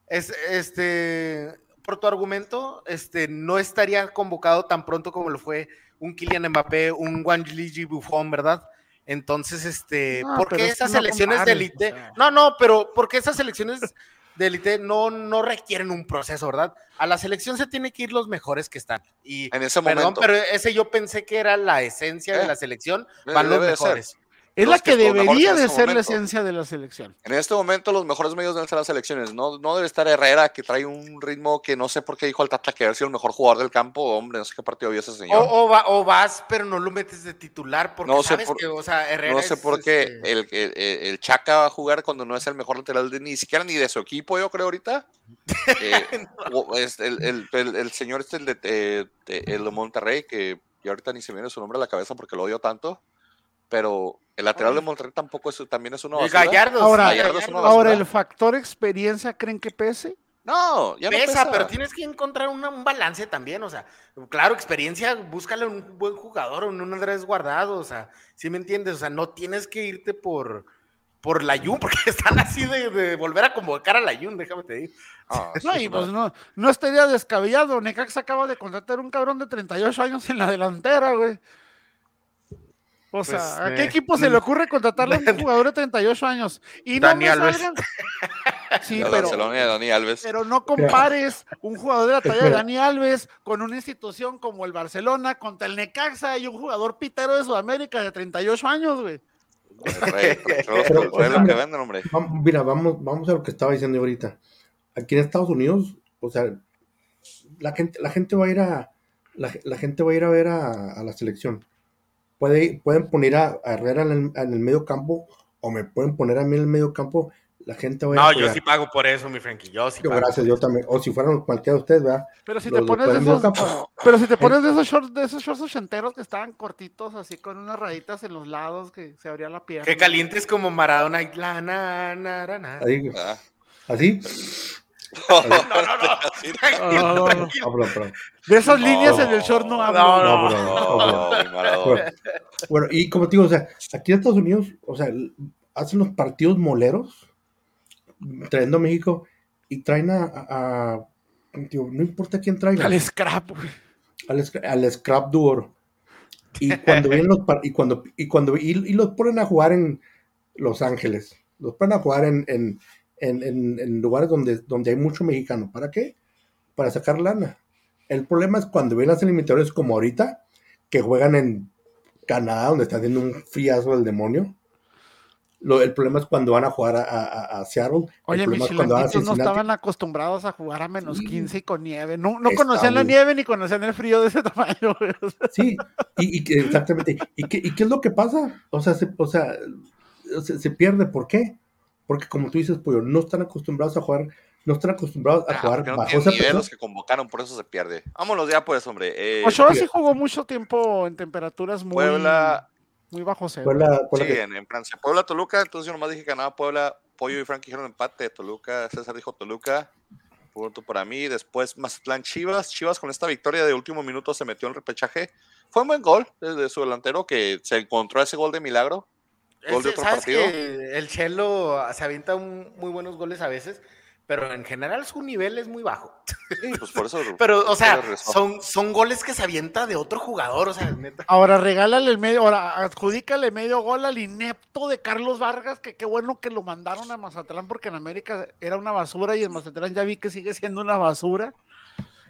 Es este por tu argumento, este no estaría convocado tan pronto como lo fue un Kylian Mbappé, un Gianluigi Buffon, ¿verdad? Entonces, este, No, ¿por pero qué es que esas no selecciones de élite? o sea. No, no, pero ¿por qué esas selecciones de élite no, no requieren un proceso, ¿verdad? A la selección se tiene que ir los mejores que están. Y, En ese perdón, momento. pero ese yo pensé que era la esencia de Eh, la selección, debe- van los ser. Es la que debería de este ser la esencia de la selección. En este momento los mejores medios deben ser las selecciones. No, no debe estar Herrera, que trae un ritmo que no sé por qué dijo al Tata que había sido el mejor jugador del campo. Hombre, no sé qué partido vio ese señor. o va- o vas, pero no lo metes de titular, porque No sé sabes por- que, o sea, Herrera no sé es, por qué este, el, el, el- Chaca va a jugar cuando no es el mejor lateral de ni siquiera ni de su equipo, yo creo ahorita. Eh, es el, el- señor este, el de, eh, de- el Monterrey, que ya ahorita ni se me viene su nombre a la cabeza porque lo odio tanto. Pero el lateral de Monterrey tampoco es, también es una y basura. Gallardo, Ahora- Gallardo es una basura. Ahora, ¿el factor experiencia creen que pese? No, ya no pesa, pesa. pero tienes que encontrar una- un balance también, o sea, claro, experiencia, búscale un buen jugador, un un Andrés guardado, o sea, ¿sí me entiendes? O sea, no tienes que irte por, por la Jun, porque están así de, de volver a convocar a la Jun, déjame te digo. Ah, No, y pues no, no estaría descabellado. Necaxa acaba de contratar un cabrón de 38 años en la delantera, güey. O sea, Pues, ¿a qué eh, equipo se le ocurre contratarle a un jugador de 38 años? Y no Dani me Alves. salgan- Sí, pero, a Dani Alves. pero no compares un jugador de la talla de. Dani Alves con una institución como el Barcelona contra el Necaxa y un jugador pitero de Sudamérica de 38 años, güey. Mira, vamos, vamos a lo que estaba diciendo ahorita. Aquí en Estados Unidos, o sea, la gente, la gente va a ir a la, la gente va a ir a ver a, a la selección. Puede, pueden poner a, a Herrera en el, en el medio campo o me pueden poner a mí en el medio campo. La gente va a ir a No, yo sí pago por eso, mi Frankie, yo sí Yo, pago. gracias, yo también. O si fueran cualquiera de ustedes, ¿verdad? Pero si Los te pones de esos, campo. pero si te pones de esos shorts, de esos shorts ochenteros que estaban cortitos, así con unas rayitas en los lados que se abría la pierna. Que calientes como Maradona y la na, na, na, na. Ahí, Ah. así. No, no, no. No, no, no. Perdón, perdón. De esas No. líneas en el short no hablo. No, No, Maradona. Bueno, bueno, y como te digo, o sea, aquí en Estados Unidos, o sea, hacen los partidos moleros, trayendo a México, y traen a, a- a- digo, no importa quién traiga, Al scrap, güey. al, al scrap duor. Y cuando vienen los y cuando y cuando y, y los ponen a jugar en Los Ángeles, los ponen a jugar en, en, en- en- en lugares donde, donde hay mucho mexicano. ¿Para qué? Para sacar lana. El problema es cuando vienen las eliminatorias como ahorita, que juegan en Canadá, donde está haciendo un friazo del demonio. Lo- el problema es cuando van a jugar a, a- a Seattle. Oye, mis a no estaban acostumbrados a jugar a menos Sí. 15 y con nieve. No, no conocían la nieve ni conocían el frío de ese tamaño, Sí, y, y exactamente. ¿Y qué, ¿Y qué es lo que pasa? O sea, se, o sea, se, se pierde. ¿Por qué? Porque como tú dices, Pollo, no están acostumbrados a jugar, no están acostumbrados a Ah, jugar no bajo esa nivel presión. los que convocaron, por eso se pierde. Vámonos ya, pues, hombre. Eh, Ochoa sí. jugó mucho tiempo en temperaturas muy, Puebla, muy bajo cero. Puebla- Puebla sí, que- en, en Francia. Puebla, Toluca, entonces yo nomás dije que ganaba Puebla. Pollo y Frank dijeron empate. Toluca, César dijo Toluca. Punto para mí. Después Mazatlán Chivas. Chivas con esta victoria de último minuto se metió en el repechaje. Fue un buen gol desde su delantero que se encontró ese gol de milagro. Gol de otro ¿Sabes partido. que el Chelo se avienta un- muy buenos goles a veces, pero en general su nivel es muy bajo. Sí, pues por eso. Pero, o sea, son, son goles que se avienta de otro jugador, o sea, neta. Ahora regálale el medio, ahora adjudícale medio gol al inepto de Carlos Vargas, que qué bueno que lo mandaron a Mazatlán porque en América era una basura y en Mazatlán ya vi que sigue siendo una basura.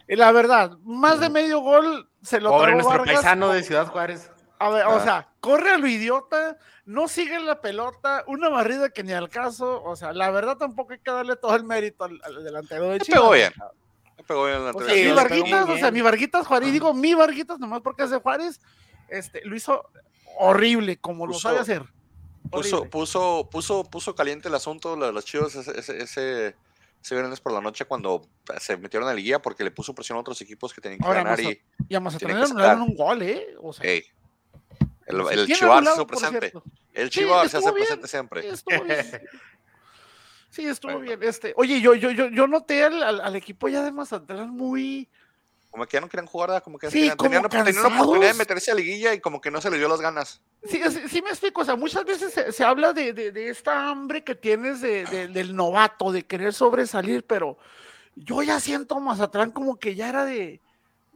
Y la verdad, más de medio gol se lo Pobre nuestro Vargas. paisano de Ciudad Juárez. A ver, o Ah. sea, corre a lo idiota, no sigue la pelota, una barrida que ni al caso, o sea, la verdad tampoco hay que darle todo el mérito al, al delantero de Chivas. pegó bien. Me pegó bien en la O sea, anterior. Sí, mi Varguitas, o sea, mi Varguitas Juárez, digo mi Varguitas nomás porque de Juárez, este, lo hizo horrible, como lo sabe hacer. Puso, Horrible. puso, puso, puso caliente el asunto de los chivos ese, ese, ese, ese viernes por la noche cuando se metieron a la liguilla porque le puso presión a otros equipos que tenían que Ahora, ganar y Y a Mazatlán le anularon un gol, ¿eh? O sea, ey, el, el Chivas se hizo presente. El Sí, Chivas se hace bien. presente siempre. Estuvo bien. Sí, estuvo Bueno. bien. Este, oye, yo, yo, yo, yo noté al, al- al equipo ya de Mazatlán muy, Como que ya no querían jugar, ¿verdad? como que Sí, tenían, como tenían, tenían la oportunidad de meterse a liguilla y como que no se les dio las ganas. Sí, sí, sí me explico, o sea, muchas veces se, se habla de, de- de esta hambre que tienes de- de- del novato, de querer sobresalir, pero yo ya siento a Mazatlán como que ya era de,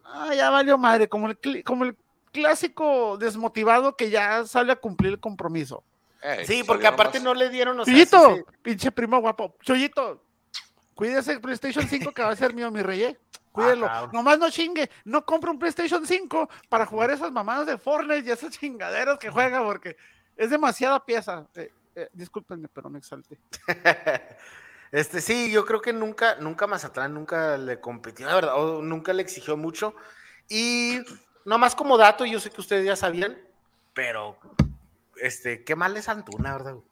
ah, ya valió madre, como el, como el clásico desmotivado que ya sale a cumplir el compromiso. Ey, Sí, porque salieron aparte más. no le dieron, sea, Chuyito, sí pinche primo guapo, Chuyito, Cuídese el PlayStation 5 que va a ser mío, mi rey. ¿eh? Cuídelo. cabrón. Nomás no chingue. No compre un PlayStation 5 para jugar esas mamadas de Fortnite y esas chingaderas que juega porque es demasiada pieza. Eh, eh, discúlpenme, pero me exalté. Este, sí, yo creo que nunca, nunca Mazatlán nunca le competió, la verdad, o nunca le exigió mucho. Y nomás como dato, yo sé que ustedes ya sabían, pero este, qué mal es Antuna, ¿verdad? O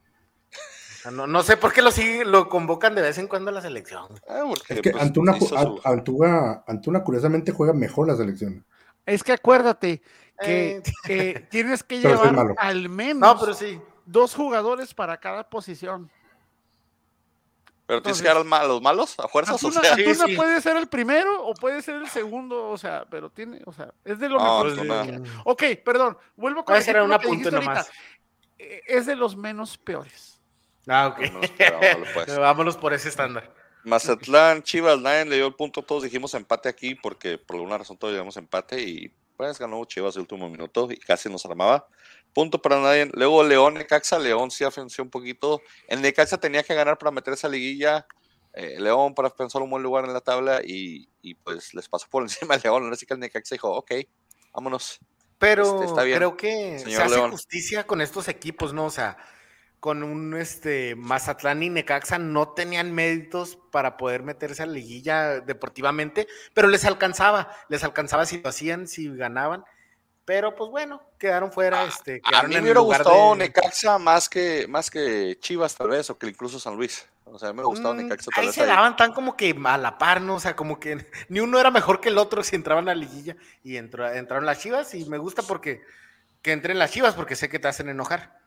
sea, no, no sé por qué lo siguen, lo convocan de vez en cuando a la selección. Ah, porque, Es que pues, Antuna, su- Antuna, Antuna curiosamente juega mejor la selección. Es que acuérdate que Eh. tienes que llevar al menos No, pero sí. dos jugadores para cada posición. Pero tienes que dar los malos a fuerzas, o Antuna, sea. Sí, Antuna sí. puede ser el primero o puede ser el segundo, o sea, pero tiene, o sea, es de lo No, mejor. Hay. Ok, perdón, vuelvo con Puede ser un lo que apunte dijiste ahorita. nomás. Eh, Es de los menos peores. Ah, ok. No pues. Vámonos por ese estándar. Mazatlán, Chivas, nadie le dio el punto, todos dijimos empate aquí porque por alguna razón todos llevamos empate y pues ganó Chivas el último minuto y casi nos armaba. Punto para nadie. Luego León, Necaxa, León sí afenció un poquito. El Necaxa tenía que ganar para meterse a liguilla. eh, León para pensar un buen lugar en la tabla y, y, pues les pasó por encima a León. Ahora sí que el Necaxa dijo, ok, vámonos. Pero Este, está bien, creo que se hace León. justicia con estos equipos, ¿no? O sea, con un este Mazatlán y Necaxa no tenían méritos para poder meterse a la liguilla deportivamente, pero les alcanzaba, les alcanzaba si lo hacían, si ganaban. Pero pues bueno, quedaron fuera. Este, A quedaron mí en me hubiera gustado de- Necaxa más que, más que Chivas tal vez o que incluso San Luis. O sea, me gustado Mm, Necaxa tal Ahí vez. se ahí. daban tan como que a la par, ¿no? O sea, como que ni uno era mejor que el otro si entraban a la liguilla. Y entró, entraron las chivas y me gusta porque que entren las chivas porque sé que te hacen enojar.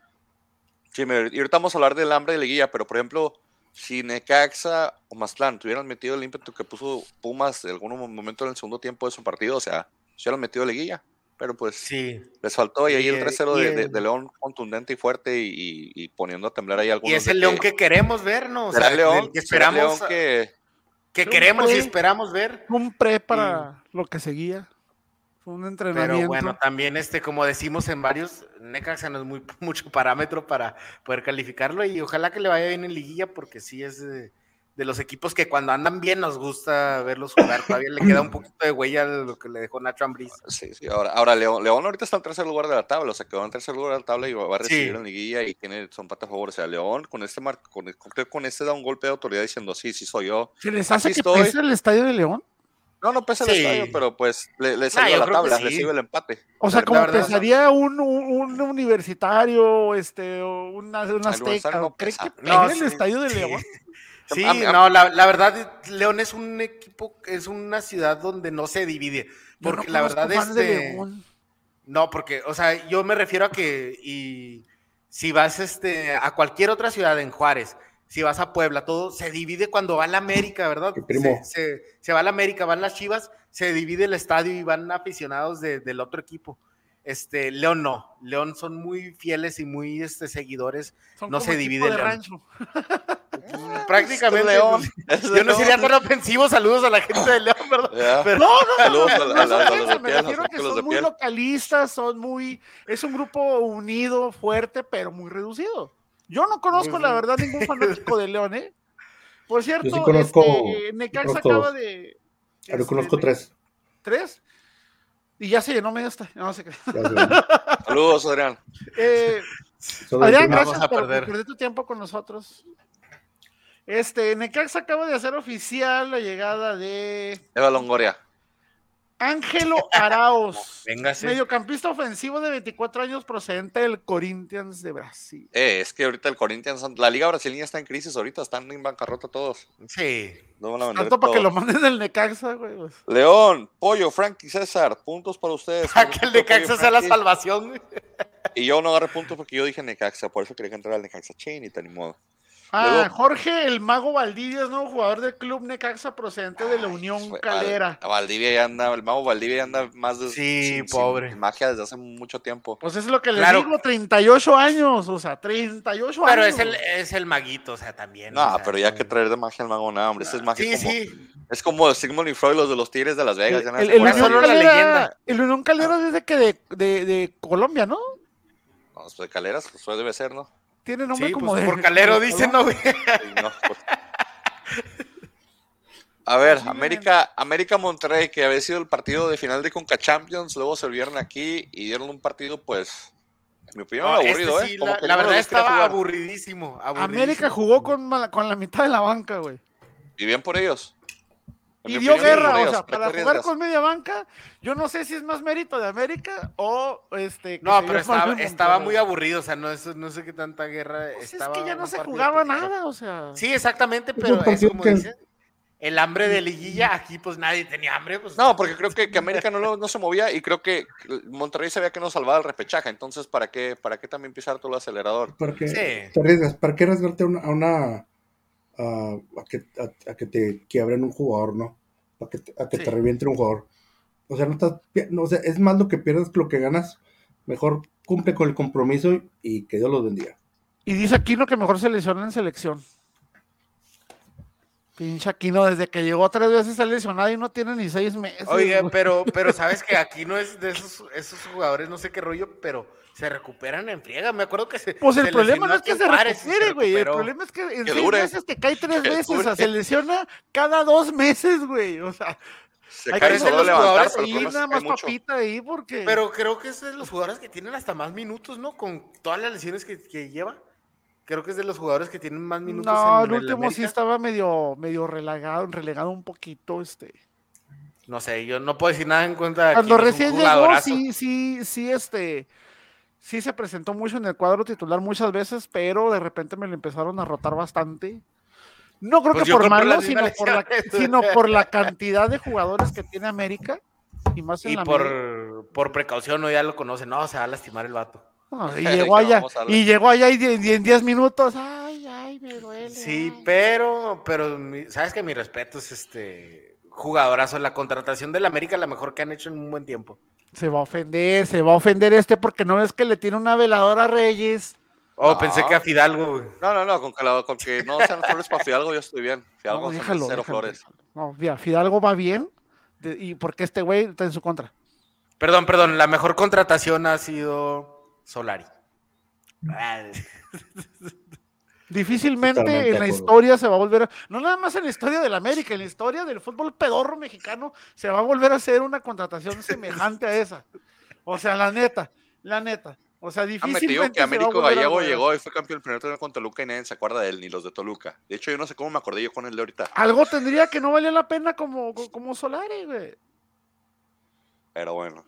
Sí, me- y ahorita vamos a hablar del hambre de liguilla, pero por ejemplo, si Necaxa o Mazatlán tuvieran metido el ímpetu que puso Pumas en algún momento en el segundo tiempo de su partido, o sea, se hubieran metido liguilla, pero pues Sí. les faltó y ahí Y, el eh, 3-0 y de, de- el- de León contundente y fuerte y, y- y poniendo a temblar ahí algunos. Y es el León que queremos ver, ¿no? O será sea, León, que esperamos, León que queremos y esperamos ver. Un pre para lo que seguía. Un entrenamiento. Pero bueno, también este, como decimos en varios, Necaxa no es muy mucho parámetro para poder calificarlo y ojalá que le vaya bien en liguilla porque sí es de, de los equipos que cuando andan bien nos gusta verlos jugar. Todavía le queda un poquito de huella de lo que le dejó Nacho Ambriz. Sí, sí, ahora, ahora León, León ahorita está en tercer lugar de la tabla, o sea, quedó en tercer lugar de la tabla y va a recibir Sí. en liguilla y tiene su empate a favor. O sea, León con este mar, con, con, con este da un golpe de autoridad diciendo, sí, sí soy yo. ¿Se les hace que estoy. pese el estadio de León? No, no pesa Sí. el estadio, pero pues le, le salió yo la tabla, sí. recibe el empate. O sea, como pesaría un, un, un universitario, este, o una, un azteca. no ¿Crees pesa. que No, pegue el sí, estadio de sí. León? Sí, A mí- a- no, la, la verdad, León es un equipo, es una ciudad donde no se divide. Porque no la verdad de este. No, porque, o sea, yo me refiero a que y si vas este, a cualquier otra ciudad en Juárez, si vas a Puebla, todo se divide cuando va la América, ¿verdad? Primo. Se, se- se va la América, van las Chivas, se divide el estadio y van aficionados de- del otro equipo. Este, León no, León son muy fieles y muy este, seguidores. Son no como se divide de León. rancho. Prácticamente. León. pues, yo no sería tan ofensivo, saludos a la gente de León, ¿verdad? Pero- No, no, Saludos a, no, la- no a es la- a los ofensa, de me piel, a refiero a que los son muy piel. localistas, son muy, es un grupo unido, fuerte, pero muy reducido. Yo no conozco, la verdad, ningún fanático de León, ¿eh? Por cierto, sí conozco- este, Necaxa conozco- acaba de... Yo este, conozco de- tres. ¿Tres? Y ya se llenó medio esta, no sé qué. Saludos, Adrián. Eh, Adrián, gracias por perder. perder tu tiempo con nosotros. Este, Necaxa acaba de hacer oficial la llegada de Eva Longoria. Ángelo Araos, Véngase. mediocampista ofensivo de 24 años procedente del Corinthians de Brasil. Eh, es que ahorita el Corinthians, la liga brasileña está en crisis ahorita, están en bancarrota todos. Sí. No van a vender Tanto para que lo manden del Necaxa, güey. pues. León, Pollo, Frankie, César, puntos para ustedes. Para que el Necaxa sea la salvación. güey. Y yo no agarré puntos porque yo dije Necaxa, por eso quería que entrara el Necaxa. Chinita, ni modo. Ah, Luego- Jorge el Mago Valdivia es nuevo jugador del club Necaxa procedente de la Unión Fue- Calera. Val- Valdivia ya anda, el mago Valdivia ya anda más de Sí, pobre. magia desde hace mucho tiempo. Pues es lo que les Claro. digo, 38 años, o sea, 38 Pero años. es el, es el maguito, o sea, también. No, o sea, pero ya que traer de magia al mago, nada, hombre. Este es magia Sí, como, sí. es como Sigmund y Freud, los de los Tigres de Las Vegas. ya El, el, de Unión la Calera, leyenda. el Unión Calera desde que de, de, de Colombia, ¿no? No, pues de Caleras, pues debe ser, ¿no? Tiene nombre Sí, como pues, de. por calero de dicen, ¿no, no, pues, A ver. América, América Monterrey, que había sido el partido de final de Conca Champions, luego se vieron aquí y dieron un partido, pues, en mi opinión, No, este aburrido, sí, ¿eh? Como la, que la de verdad estaba aburridísimo, aburridísimo. América jugó con, con la mitad de la banca, güey. Y bien por ellos. Y dio guerra, o sea, ¿Para jugar con media banca, yo no sé si es más mérito de América o este. que No, pero estaba, estaba muy aburrido, o sea, no, es- no sé qué tanta guerra Pues estaba. es que ya no se jugaba nada, o sea. Sí, exactamente, pero es como que- dicen, el hambre de liguilla, aquí pues nadie tenía hambre. Pues, No, porque creo que, que América no, lo- no se movía y creo que Monterrey sabía que no salvaba el repechaje. Entonces, ¿para qué, para qué también pisar todo el acelerador? ¿Para qué Sí. te arriesgas? ¿Para qué arriesgarte a una, a, a, que, a, a que te quiebren un jugador, no? A que, te- a que Sí. te revienten un jugador. O sea, no estás, no, o sea, es más lo que pierdes que lo que ganas. Mejor cumple con el compromiso y, y que Dios los bendiga. Y dice Aquino que mejor se lesiona en selección. Pinche Aquino, desde que llegó tres veces está lesionado y no tiene ni seis meses. Oye, güey. pero, pero sabes que aquí no es de esos, esos jugadores, no sé qué rollo, pero se recuperan en friega. Me acuerdo que se. Pues el se problema no es que aquí se recupere, güey. El problema es que en Que seis dure. meses te cae tres Que veces. O sea, dure. se lesiona cada dos meses, güey. O sea, Se hay cae que ser solo los levantar, jugadores es nada más mucho. papita ahí porque. Pero creo que es de los jugadores que tienen hasta más minutos, ¿no? Con todas las lesiones que, que lleva. Creo que es de los jugadores que tienen más minutos. no, en el último sí estaba medio, medio relegado, relegado un poquito, este. No sé, yo no puedo decir nada en contra de Cuando recién llegó, sí, sí, sí, este, sí se presentó mucho en el cuadro titular muchas veces, pero de repente me lo empezaron a rotar bastante. No creo Pues que por malo, sino por, la, sino por la cantidad de jugadores que tiene América. Y más en Y la por, América. por precaución, no ya lo conocen. No, se va a lastimar el vato. No, y llegó allá, y llegó allá y en 10 minutos, ay, ay, me duele. Sí, ay". pero, pero sabes que mi respeto es este jugadorazo. La contratación del América, la mejor que han hecho en un buen tiempo. Se va a ofender, se va a ofender este porque no es que le tiene una veladora a Reyes. Oh, No. pensé que a Fidalgo, güey. No, no, no, con que, la- con que no sean flores para Fidalgo, yo estoy bien. Fidalgo No, son déjalo, cero déjalo, flores. No, mira, Fidalgo va bien de- y porque este güey está en su contra. Perdón, perdón, la mejor contratación ha sido Solari. Ah, Difícilmente Totalmente en la historia se va a volver a, no nada más en la historia del América, en la historia del fútbol pedorro mexicano se va a volver a hacer una contratación semejante a esa. O sea, la neta, la neta. O sea, Ah, me te digo difícilmente que se va a Américo Gallego llegó y fue campeón el primer torneo con Toluca y nadie se acuerda de él, ni los de Toluca. De hecho, yo no sé cómo me acordé yo con el de ahorita. Algo tendría que no valía la pena como, como Solari, güey. Pero bueno.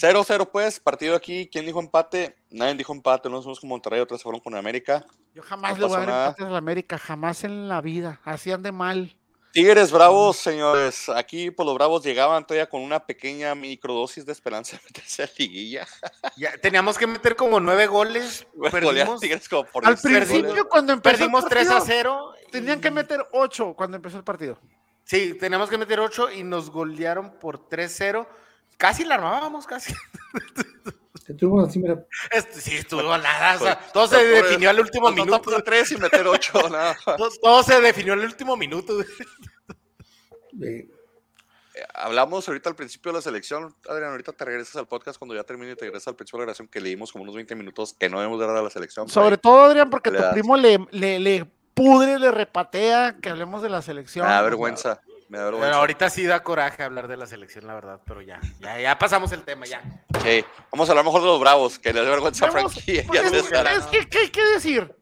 0-0 pues, partido aquí. ¿Quién dijo empate? Nadie dijo empate. Unos fuimos con Monterrey, otros se fueron con América. Yo jamás No le voy a dar nada. empates a la América, jamás en la vida. Hacían de mal. Tigres Bravos, señores. Aquí por los Bravos llegaban todavía con una pequeña microdosis de esperanza de meterse a liguilla. ya, teníamos que meter como nueve goles. Perdimos, Tigres como por Al 16 principio, goles. cuando empezó perdimos el 3 a partido, 0. Tenían que meter 8 cuando empezó el partido. Sí, teníamos que meter 8 y nos golearon por 3-0. Casi la armábamos, casi. Estuvimos así, mira, Este, sí, estuvo nada. o sea, todo se definió al último no minuto. tres y meter ocho, nada. Todo, se definió al último minuto. eh, Eh, Hablamos ahorita al principio de la selección. Adrián, ahorita te regresas al podcast cuando ya termine y te regresas al principio de la grabación que leímos como unos 20 minutos que no debemos dar a la selección. Sobre todo, Adrián, porque le tu das. primo le, le, le pudre, le repatea que hablemos de la selección. O sea, vergüenza. Me da Pero ahorita sí da coraje hablar de la selección, la verdad. Pero ya, ya, ya pasamos el tema, ya. Sí. Vamos a hablar mejor de los bravos, que les da vergüenza a Frankie. pues y a es, es que, ¿qué hay que decir?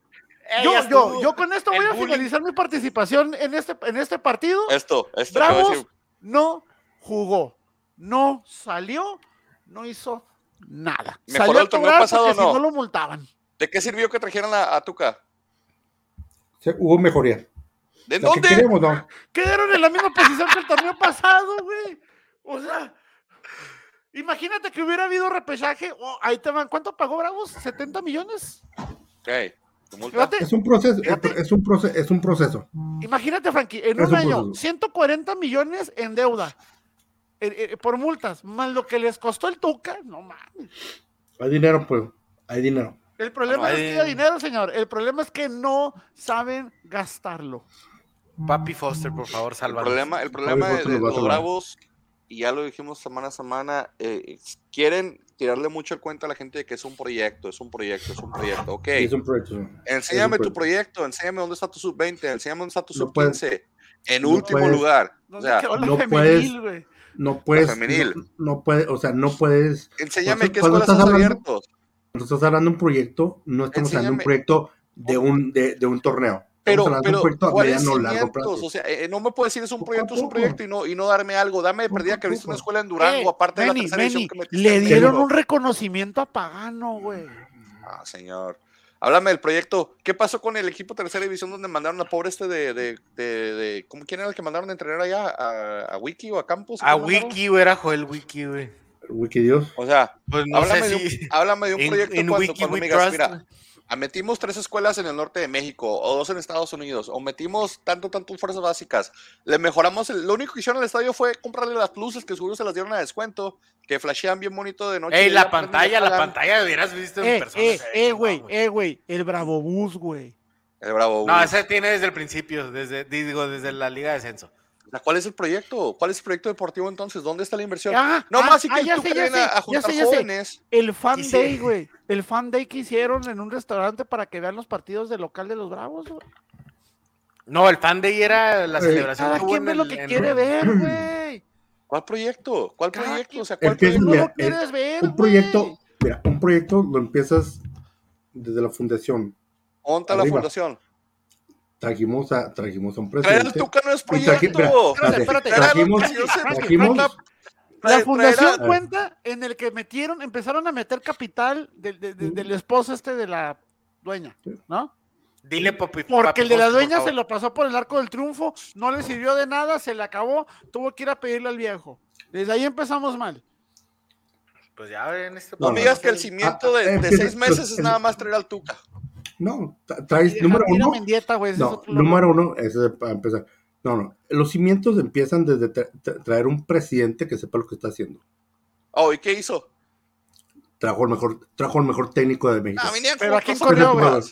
Yo, yo, yo con esto voy a bullying. finalizar mi participación en este, en este partido. Esto, esto. que voy a Bravos decir. no jugó, no salió, no hizo nada. ¿Mejoró Salió el torneo pasado no? si no lo multaban. ¿De qué sirvió que trajeran a, a Tuca? hubo mejoría. ¿De Lo que dónde? queremos, no. Quedaron en la misma posición que el torneo pasado, güey. O sea, imagínate que hubiera habido repechaje. Oh, ahí te van. ¿Cuánto pagó Bravos? ¿70 millones? Ok, tu multa. Fíjate, Es un proceso, Fíjate. es un proceso, es un proceso. imagínate, Frankie, en un un año, proceso. 140 millones en deuda eh, eh, por multas, más lo que les costó el Tuca, no mames. Hay dinero, pues, hay dinero. El problema no es que haya dinero, señor. El problema es que no saben gastarlo. Papi Foster, por favor, El sálvanos. problema, el problema de, los bravos, y ya lo dijimos semana a semana, eh, quieren tirarle mucho el cuento a la gente de que es un proyecto, es un proyecto, es un proyecto. Ok, Sí, es un proyecto. enséñame tu proyecto. proyecto, enséñame dónde está tu sub-20, enséñame dónde está tu No puedes- sub-15. En No último puedes- lugar. O ¿Dónde sea, no femenil, güey? No puedes. femenil. No, no puedes, o sea, no puedes. enséñame qué escuelas estás hablando- abiertos. Cuando estás hablando de un proyecto, no estamos hablando de un proyecto de un, de, de un torneo. Pero, pero, ¿cuáles mediano o sea, eh, no me puedes decir es un proyecto, es un proyecto y no, y no darme algo. Dame de perdida que viste una escuela en Durango, Eh, aparte de la tercera edición Manny, que metiste le dieron un reconocimiento a Pagano, güey. Ah, señor. Háblame del proyecto. ¿Qué pasó con el equipo tercera división donde mandaron a pobre este de, de, de, de- ¿cómo quién era el que mandaron a entrenar allá? ¿A, a Wiki o a Campos? A. Wiki, güey, era Joel Wiki, güey. Wikidios. O sea, Pues no háblame, sé de un, si. háblame de un proyecto en cuando, Wiki cuando we me digas, trust, mira, güey. Metimos tres escuelas en el norte de México o dos en Estados Unidos o metimos tanto, tanto fuerzas básicas. Le mejoramos, el- lo único que hicieron en el estadio fue comprarle las luces que seguro se las dieron a descuento, que flashean bien bonito de noche. Ey, y la pantalla, la pantalla hubieras visto en Eh, persona. eh, eh, güey, eh, güey. El Bravo Bus, güey. El bravo. No, güey. ese tiene desde el principio, desde, digo, desde la Liga de Descenso. ¿Cuál es el proyecto? ¿Cuál es el proyecto deportivo entonces? ¿Dónde está la inversión? Ah, no ah, más y que ah, ya tú sé, ya sé, a, juntar sé, ya sé. jóvenes. El fan Y day, güey. El fan day que hicieron en un restaurante para que vean los partidos del local de los Bravos, güey. No, el fan day era la Eh, celebración Cada que quien en ve lo que en- quiere ver, güey. ¿Cuál proyecto? ¿Cuál Cada proyecto? quien- O sea, ¿cuál Es que proyecto? ¿Cómo mira, lo quieres ver, Un proyecto, mira, un proyecto lo empiezas desde la fundación. Monta la fundación. Trajimos a, trajimos a un Traer al presidente. Tuca no es proyecto. Trajimos, La fundación cuenta en el que metieron, empezaron a meter capital del- de- de- del esposo este de la dueña, ¿no? Dile, papi. Porque papi el de la dueña se lo pasó por el arco del triunfo, no le sirvió de nada, se le acabó, tuvo que ir a pedirle al viejo. Desde ahí empezamos mal. Pues ya ven este No No, me no, digas no. que el cimiento Ah, de, de empieza- seis meses pues, es el- nada más traer al Tuca. No, tra- traes, número uno. Mendieta, No, número uno, ese es para empezar. No, no. Los cimientos empiezan desde tra- tra- traer un presidente que sepa lo que está haciendo. Oh, ¿y qué hizo? Trajo el mejor, trajo el mejor técnico de México. Ah, Pero ¿a quién corrió, güey?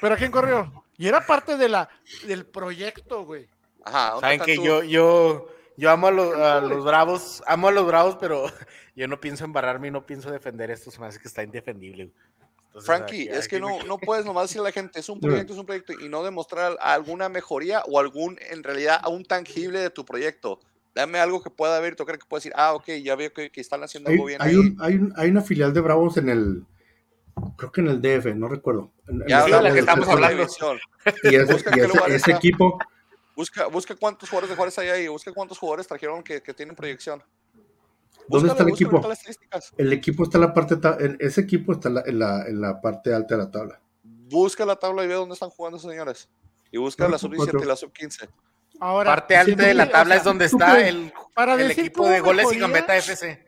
¿Pero a quién corrió? Y era parte de la, del proyecto, güey. Ajá, ¿dónde Saben que tú? yo, yo, yo amo a los, a los bravos, amo a los bravos, pero yo no pienso embarrarme y no pienso defender esto, se me hace que está indefendible. güey. Entonces, Frankie, aquí- es que no, no puedes nomás decirle a la gente, es un proyecto, es un proyecto, y no demostrar alguna mejoría o algún, en realidad, un tangible de tu proyecto. Dame algo que pueda ver y tocar que pueda decir, ah, ok, ya veo que, que están haciendo Hay, algo bien hay ahí. un, hay, un- hay una filial de Bravos en el, creo que en el DF, no recuerdo. Ya el habla de la que estamos hablando. Y ese, Busca y qué ese- lugar ese equipo, Busca, busca cuántos jugadores de Juárez hay ahí, busca cuántos jugadores trajeron que, que tienen proyección. ¿Dónde está el equipo? el equipo está en la parte, en- ese equipo está en la, en la, en la parte alta de la tabla. Busca la tabla y ve dónde están jugando esos señores. Y busca la son sub-17 y la sub-15. Ahora, Parte alta de la o tabla sea, es donde ¿tú está el, para el equipo de goles y mejoría- gambeta FC.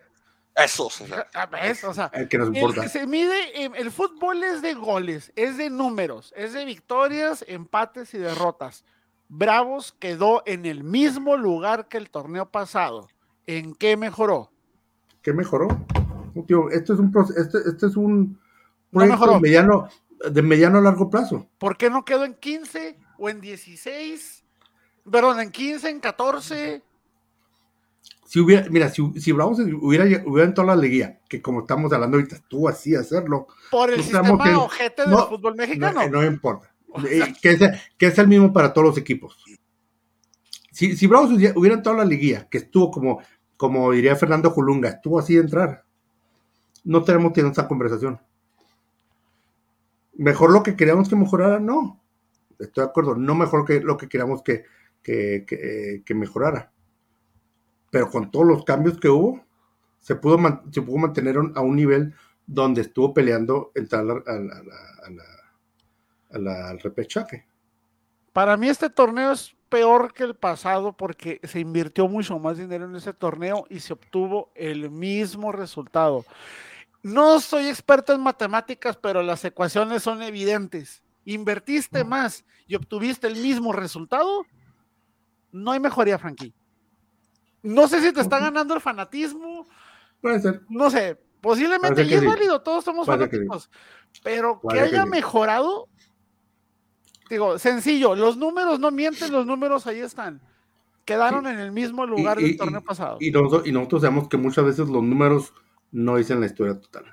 Esos. o sea, ¿ves? O sea, El que nos el importa. que se mide, eh, el fútbol es de goles, es de números, es de victorias, empates y derrotas. Bravos quedó en el mismo lugar que el torneo pasado. ¿En qué mejoró? ¿Qué mejoró? No, tío, esto es un este, este es un No proyecto mejoró. mediano, de mediano a largo plazo. ¿Por qué no quedó en 15 o en 16? Perdón, en 15, en 14. Si hubiera, mira, si, si Bravos hubiera, hubiera entrado a la liguilla, que como estamos hablando ahorita, tú así hacerlo, Por el No sistema que- ojete del no, fútbol no, mexicano. eh, no importa. Eh, que, es, que es el mismo para todos los equipos. Si, si Bravos hubiera hubiera entrado a la liguilla, que estuvo como, como diría Fernando Julunga, estuvo así de entrar, no tenemos tenido esta conversación. Mejor lo que queríamos que mejorara, no. Estoy de acuerdo, no mejor que lo que queríamos que, que, que- que mejorara. Pero con todos los cambios que hubo, se pudo, se pudo mantener a un nivel donde estuvo peleando entrar a al repechaje. Para mí este torneo es peor que el pasado porque se invirtió mucho más dinero en ese torneo y se obtuvo el mismo resultado. No soy experto en matemáticas, pero las ecuaciones son evidentes. Invertiste más y obtuviste el mismo resultado, no hay mejoría, Frankie. No sé si te está ganando el fanatismo, Puede ser. no sé, posiblemente y que es sí. válido, todos somos Puede que sí. fanáticos, pero que Puede que haya sí. mejorado, digo, sencillo, los números no mienten, los números ahí están. Quedaron en el mismo lugar Y- del y- torneo pasado. Y nosotros, y nosotros sabemos que muchas veces los números no dicen la historia total.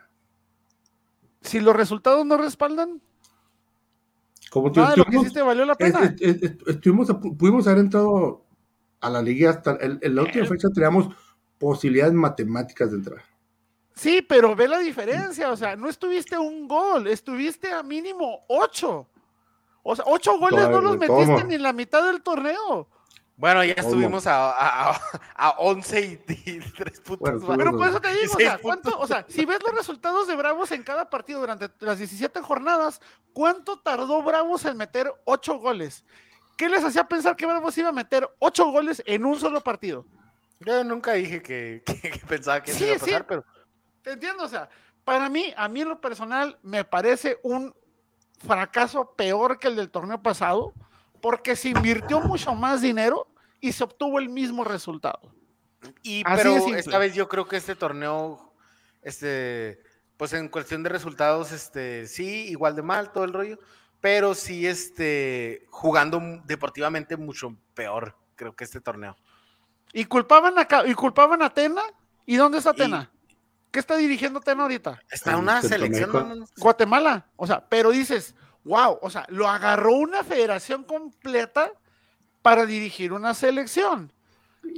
si los resultados no respaldan, Como tú nada de lo que estuvimos, hiciste valió la pena. estuvimos pudimos haber entrado a la liga hasta en la última fecha teníamos posibilidades matemáticas de entrar. Sí, pero ve la diferencia, o sea, no estuviste un gol, estuviste a mínimo ocho. O sea, ocho goles no los metiste ni en la mitad del torneo. Bueno, ya ¿Cómo? estuvimos a, a, a, a 11 y, y 3 puntos. Bueno, Pero por eso te digo, o sea, ¿cuánto, o sea, si ves los resultados de Bravos en cada partido durante las 17 jornadas, ¿cuánto tardó Bravos en meter ocho goles? ¿Qué les hacía pensar que Bravos iba a meter ocho goles en un solo partido? Yo nunca dije que, que- que pensaba que eso Sí, iba a sí. pasar, pero ¿Te entiendo? O sea, para mí, a mí en lo personal, me parece un fracaso peor que el del torneo pasado, porque se invirtió mucho más dinero y se obtuvo el mismo resultado. Y Así pero esta vez yo creo que este torneo, este, pues en cuestión de resultados, este, sí, igual de mal todo el rollo, pero sí, este, jugando deportivamente mucho peor, creo que este torneo. Y culpaban a, y culpaban a Tena. ¿Y dónde está Y- Tena? ¿Qué está dirigiendo Tena ahorita? Está En una selección. Guatemala. O sea, pero dices, wow, o sea, lo agarró una federación completa para dirigir una selección.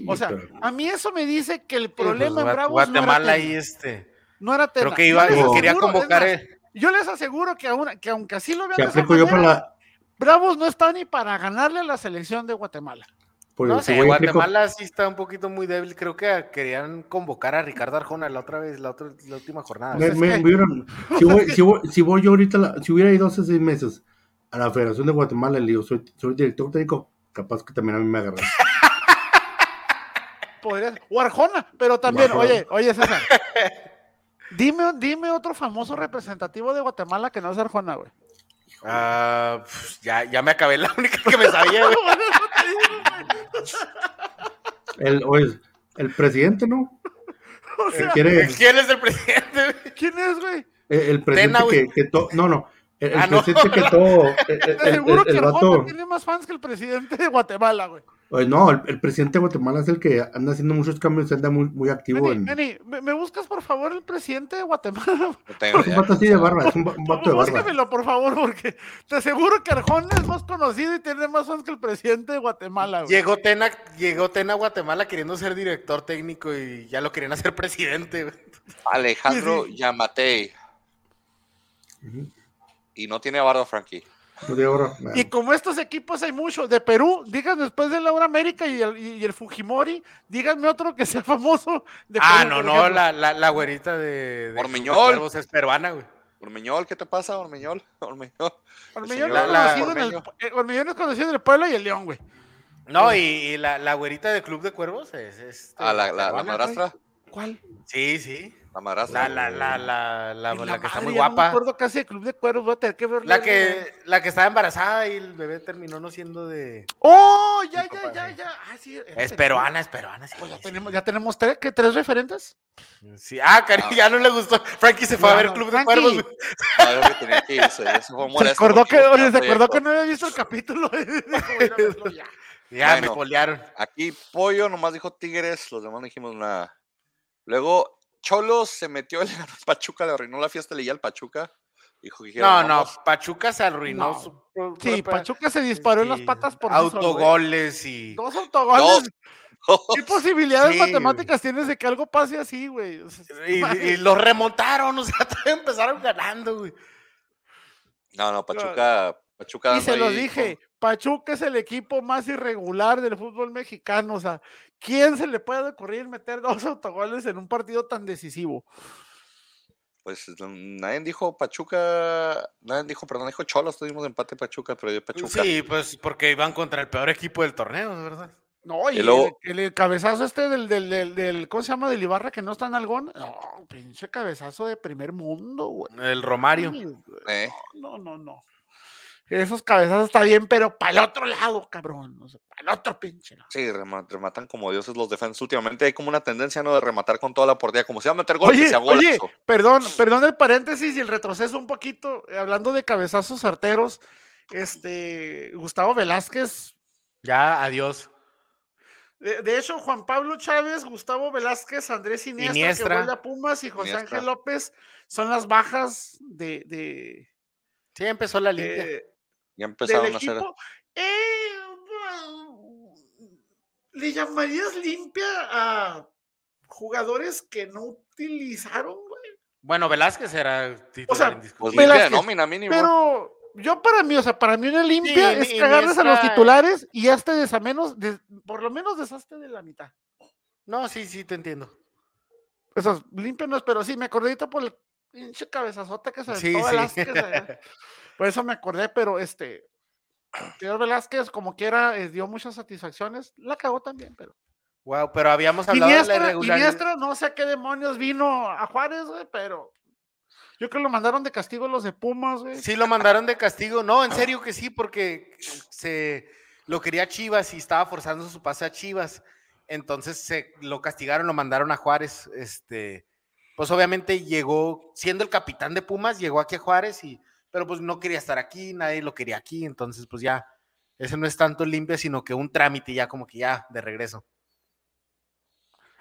O sea, a mí eso me dice que el pues, problema en Bravos Guatemala no era ahí, Tena. este, No era Tena. creo que Yo iba, les quería aseguro, convocar, más, Yo les aseguro que, aún, que aunque así lo vean yo. Bravos no está ni para ganarle a la selección de Guatemala. No sé, Guatemala sí está un poquito muy débil. Creo que querían convocar a Ricardo Arjona la otra vez, la otra, la última jornada. me- me- si, voy, si, voy, si voy yo ahorita, la- si hubiera ido hace seis meses a la Federación de Guatemala, le digo, soy, soy director técnico, capaz que también a mí me agarran. O Arjona, pero también, oye, oye, César. Dime, dime otro famoso representativo de Guatemala que no es Arjona, güey. Ah, pues, ya, ya me acabé la única que me sabía. güey. El, el presidente, ¿no? O sea, quiere, ¿Quién es el presidente? güey? ¿quién es, güey? el, el presidente Tena, que, güey. que to- no, no, el, el Ah, no. presidente que todo, el, el- Te el- aseguro el- que el Arjona vato, tiene más fans que el presidente de Guatemala, güey. oye, no, el, el presidente de Guatemala es el que anda haciendo muchos cambios, anda muy, muy activo en, ¿me, me buscas por favor el presidente de Guatemala? No tengo es un vato así de barba, es un, un vato de barba. Búscamelo, por favor, porque te aseguro que Arjona es más conocido y tiene más fans que el presidente de Guatemala, güey. Llegó Tena, llegó Tena a Guatemala queriendo ser director técnico y ya lo querían hacer presidente. güey. Alejandro Sí, Yamatei. Ujú. Y no tiene barba, Frankie. Y como estos equipos hay muchos, de Perú, digan después de Laura América y el, y el Fujimori, díganme otro que sea famoso de Ah, Perú, no, no, la, la, la güerita de, de Ormeñol. Es peruana, güey. Ormeñol, ¿qué te pasa, Ormeñol? Ormeñol. Es la- conocido en el, Ormeño. eh, es conocido en el pueblo y el León, güey. No, y, y la, la güerita de Club de Cuervos es. es Ah, la, la, madrastra. ¿Cuál? Sí, sí. La madrastra. La, la, la, la, la, Y la que está muy No me guapa. acuerdo casi de Club de Cuervos, voy a tener que verlo. La que, la que estaba embarazada y el bebé terminó no siendo de. ¡Oh! Ya, ya, ya, ya. Ah, sí, Es peruana, es peruana. Sí, Pues ya sí. tenemos, ya tenemos tres, ¿qué, tres referentes. Sí. Ah, cari, ya no le gustó. Frankie se fue a ver Bueno, Club de. Cuervos. güey. No, yo que tenía que irse. Se acordó que, se acordó que no había visto el capítulo. Dijo, "Voy a ir a verlo ya". Ya me Bueno. polearon. Aquí Pollo nomás dijo Tigres, los demás no dijimos nada. Luego Cholos se metió, le ganó Pachuca, le arruinó la fiesta, leía al Pachuca. Dijo que No, no, "Vamos". Pachuca se arruinó. No. su pro- Sí, Pachuca se disparó en las patas por. Autogoles y. Dos autogoles. Dos. ¿Qué posibilidades Sí, matemáticas tienes de que algo pase así, güey? O sea, Y, y los remontaron, o sea, todavía empezaron ganando, güey. No, no, Pachuca, Pachuca y se lo dije, Pachuca es el equipo más irregular del fútbol mexicano. O sea, ¿quién se le puede ocurrir meter dos autogoles en un partido tan decisivo? Pues nadie dijo Pachuca, nadie dijo, perdón, dijo Cholos, tuvimos empate Pachuca, pero yo Pachuca. Sí, pues porque iban contra el peor equipo del torneo, ¿verdad? No, y Y luego- el, el cabezazo este del, del, del, del- ¿cómo se llama? Del Ibarra que no está en algón. No, pinche cabezazo de primer mundo, güey. El Romario. Eh, No, no, no. Esos cabezazos está bien, pero para el otro lado, cabrón. O sea, para el otro pinche. lado. sí, rema- rematan como dioses los defensas. Últimamente hay como una tendencia, ¿no? De rematar con toda la portería, como si va a meter gol, Oye, sea oye, perdón, perdón el paréntesis y el retroceso un poquito, eh, hablando de cabezazos certeros, este, Gustavo Velázquez, Ya, adiós. de, de hecho, Juan Pablo Chávez, Gustavo Velázquez, Andrés Iniestra, Iniestra. que vuelve a Pumas y José Iniestra. Ángel López son las bajas de, de, Sí, empezó la liga. de- Ya del empezaron a hacer. equipo. Eh, ¿le llamarías limpia a jugadores que no utilizaron, güey? Bueno, Velázquez era titular sea, Pues indiscutible. limpia de Velázquez, nómina mínimo. Pero yo para mí, o sea, para mí una limpia Sí, es Ini- cagarles a los titulares y este de menos, de- por lo menos deshazte de la mitad. No, sí, sí, te entiendo. Eso es, limpio no es, pero sí, me acordé por el pinche cabezazota que se Sí, sí. Por eso me acordé, pero este, señor Velázquez, como quiera, eh, dio muchas satisfacciones. La cagó también, pero. Wow, pero habíamos hablado de la Iniestra, irregularidad. Iniestra, no sé qué demonios vino a Juárez, güey, pero. Yo creo que lo mandaron de castigo los de Pumas, güey. Sí, lo mandaron de castigo. No, en serio que sí, porque se lo quería Chivas y estaba forzando su pase a Chivas. Entonces se lo castigaron, lo mandaron a Juárez. Este, pues obviamente llegó, siendo el capitán de Pumas, llegó aquí a Juárez y, pero pues no quería estar aquí, nadie lo quería aquí. Entonces, pues ya, ese no es tanto limpia, sino que un trámite ya como que ya de regreso.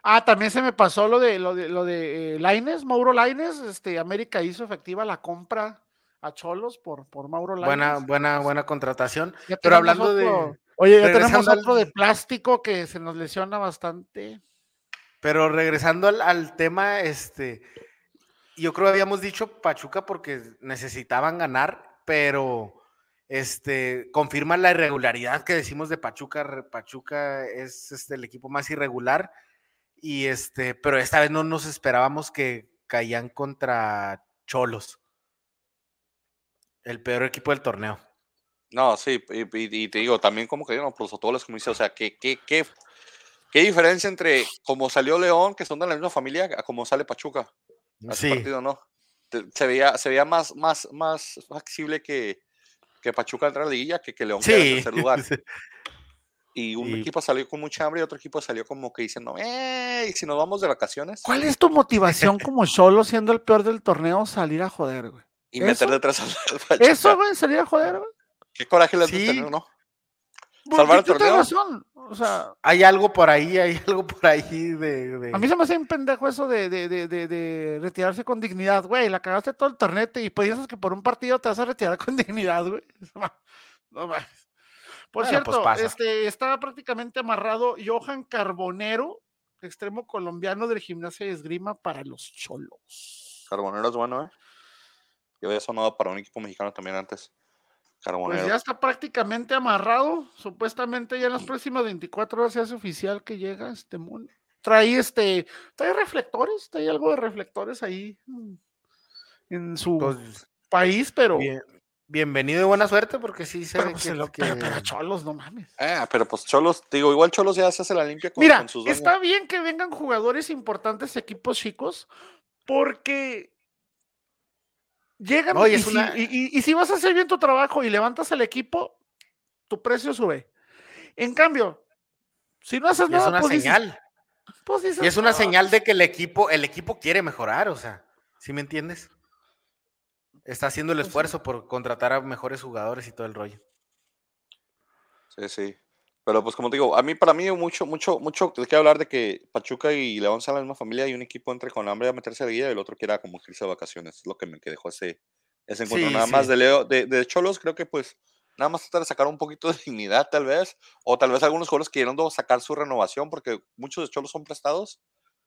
Ah, también se me pasó lo de lo de lo de eh, Lainez, Mauro Laines, este América hizo efectiva la compra a Cholos por, por Mauro Laines. Buena, buena, buena contratación. Ya pero hablando de- Oye, ya tenemos al- otro de plástico que se nos lesiona bastante. Pero regresando al, al tema, este, yo creo que habíamos dicho Pachuca porque necesitaban ganar, pero este, confirma la irregularidad que decimos de Pachuca. Pachuca es este, el equipo más irregular, y este, pero esta vez no nos esperábamos que caían contra Cholos, el peor equipo del torneo. No, sí, y, te digo, también como que los como dice, o sea, ¿qué, qué, qué, qué diferencia entre como salió León, que son de la misma familia, a como sale Pachuca? Ese Sí, partido, ¿no? Se veía, se veía más, más, más factible que, que Pachuca entra a la liguilla que que León quede en sí. tercer lugar. Y un equipo salió con mucha hambre y otro equipo salió como que diciendo, ¡eh! ¿Y si nos vamos de vacaciones? ¿Cuál es tu motivación como Cholo siendo el peor del torneo salir a joder, güey? Y meter detrás al Pachuca. Eso, güey, salir a joder, güey. Qué coraje les Sí. tener, ¿no? Porque Salvar el torneo. razón. O sea, Hay algo por ahí, hay algo por ahí de... de- a mí se me hace un pendejo eso de, de, de, de, de retirarse con dignidad, güey. La cagaste todo el tornete y piensas que por un partido te vas a retirar con dignidad, güey. No mames. Por Bueno, pues cierto, este, estaba prácticamente amarrado Johan Carbonero, extremo colombiano del gimnasio de esgrima para los cholos. Carbonero es bueno, ¿eh? Yo había sonado para un equipo mexicano también antes. Carbonero. Pues ya está prácticamente amarrado. Supuestamente ya en las próximas 24 horas se hace oficial que llega este mono. Trae este, trae reflectores, trae algo de reflectores ahí mm, en su pues, país, pero, bien- bienvenido y buena suerte, porque sí se pero, ve pues, que- se lo- que- pero- pero cholos, no mames. Ah, pero pues Cholos, digo, igual Cholos ya se hace la limpia con, Mira, con sus dueños. está bien que vengan jugadores importantes, equipos chicos, porque llegan No, y y, es si, una- y- y- y si vas a hacer bien tu trabajo y levantas el equipo, tu precio sube. En cambio, si no haces y es nada, una pues dices- señal. pues dices, Y es una "Ah, señal de que el equipo, el equipo quiere mejorar, o sea, ¿sí me entiendes? Está haciendo el Pues esfuerzo por contratar a mejores jugadores y todo el rollo. Sí, sí. Pero pues como te digo, a mí, para mí, mucho, mucho, mucho de qué hablar de que Pachuca y León sean la misma familia y un equipo entre con hambre a meterse a guía y el otro quiera como irse de vacaciones. Es lo que me que dejó ese, ese encuentro. Sí, nada más sí. de Leo, de, de Cholos, creo que pues nada más tratar de sacar un poquito de dignidad tal vez, o tal vez algunos jugadores queriendo sacar su renovación, porque muchos de Cholos son prestados.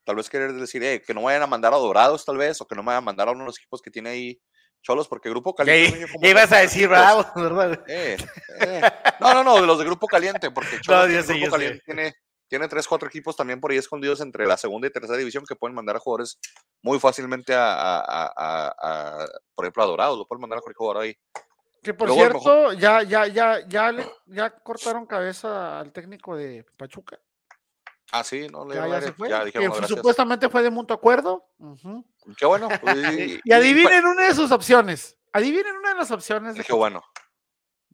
Tal vez querer decir, eh, que no vayan a mandar a Dorados tal vez, o que no vayan a mandar a uno de los equipos que tiene ahí Cholos, porque Grupo Caliente. ya ibas a decir equipos. bravo, ¿verdad? Eh, eh. No, no, no, de los de Grupo Caliente, porque Cholos yo tiene sé, Grupo. Caliente tiene, tiene tres, cuatro equipos también por ahí escondidos entre la segunda y tercera división que pueden mandar a jugadores muy fácilmente a, a- a- a- a- por ejemplo, a Dorados, lo pueden mandar a cualquier jugador ahí. Que por Luego cierto, ya, ya, ya, ya, le- ya cortaron cabeza al técnico de Pachuca. Ah, sí, no, le Ya, ya se fue. ya que dijeron, fue- gracias. supuestamente fue de mutuo acuerdo. Qué bueno. pues, y, Y adivinen una de sus opciones. Adivinen una de las opciones. de Qué bueno.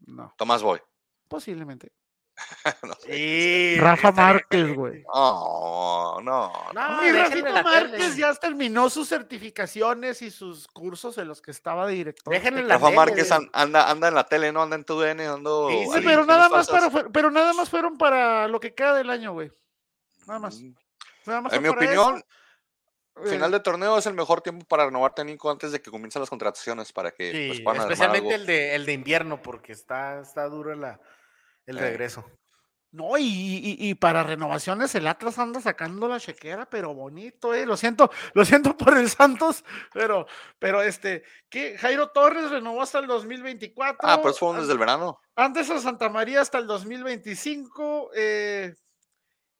No, Tomás Boy. posiblemente. no sé. Sí, Rafa Márquez, güey. No, no, no. No, la Márquez ya terminó sus certificaciones y sus cursos en los que estaba de director. Déjenlo en la Rafa tele, Márquez anda, anda en la tele, no anda en tu DN, ando. Sí, Sí, pero nada más para, pero nada más fueron para lo que queda del año, güey. Nada más. Nada más En fue mi opinión, eso. final Eh, de torneo es el mejor tiempo para renovar técnico antes de que comiencen las contrataciones para que pues, Sí, puedan armar especialmente el de, el de invierno, porque está, está duro la, el Eh. regreso. No, y, y- y para renovaciones el Atlas anda sacando la chequera, pero bonito, eh. Lo siento, lo siento por el Santos, pero, pero este, que Jairo Torres renovó hasta el 2024. Ah, pues an- desde el verano. Antes a Santa María hasta el 2025. eh,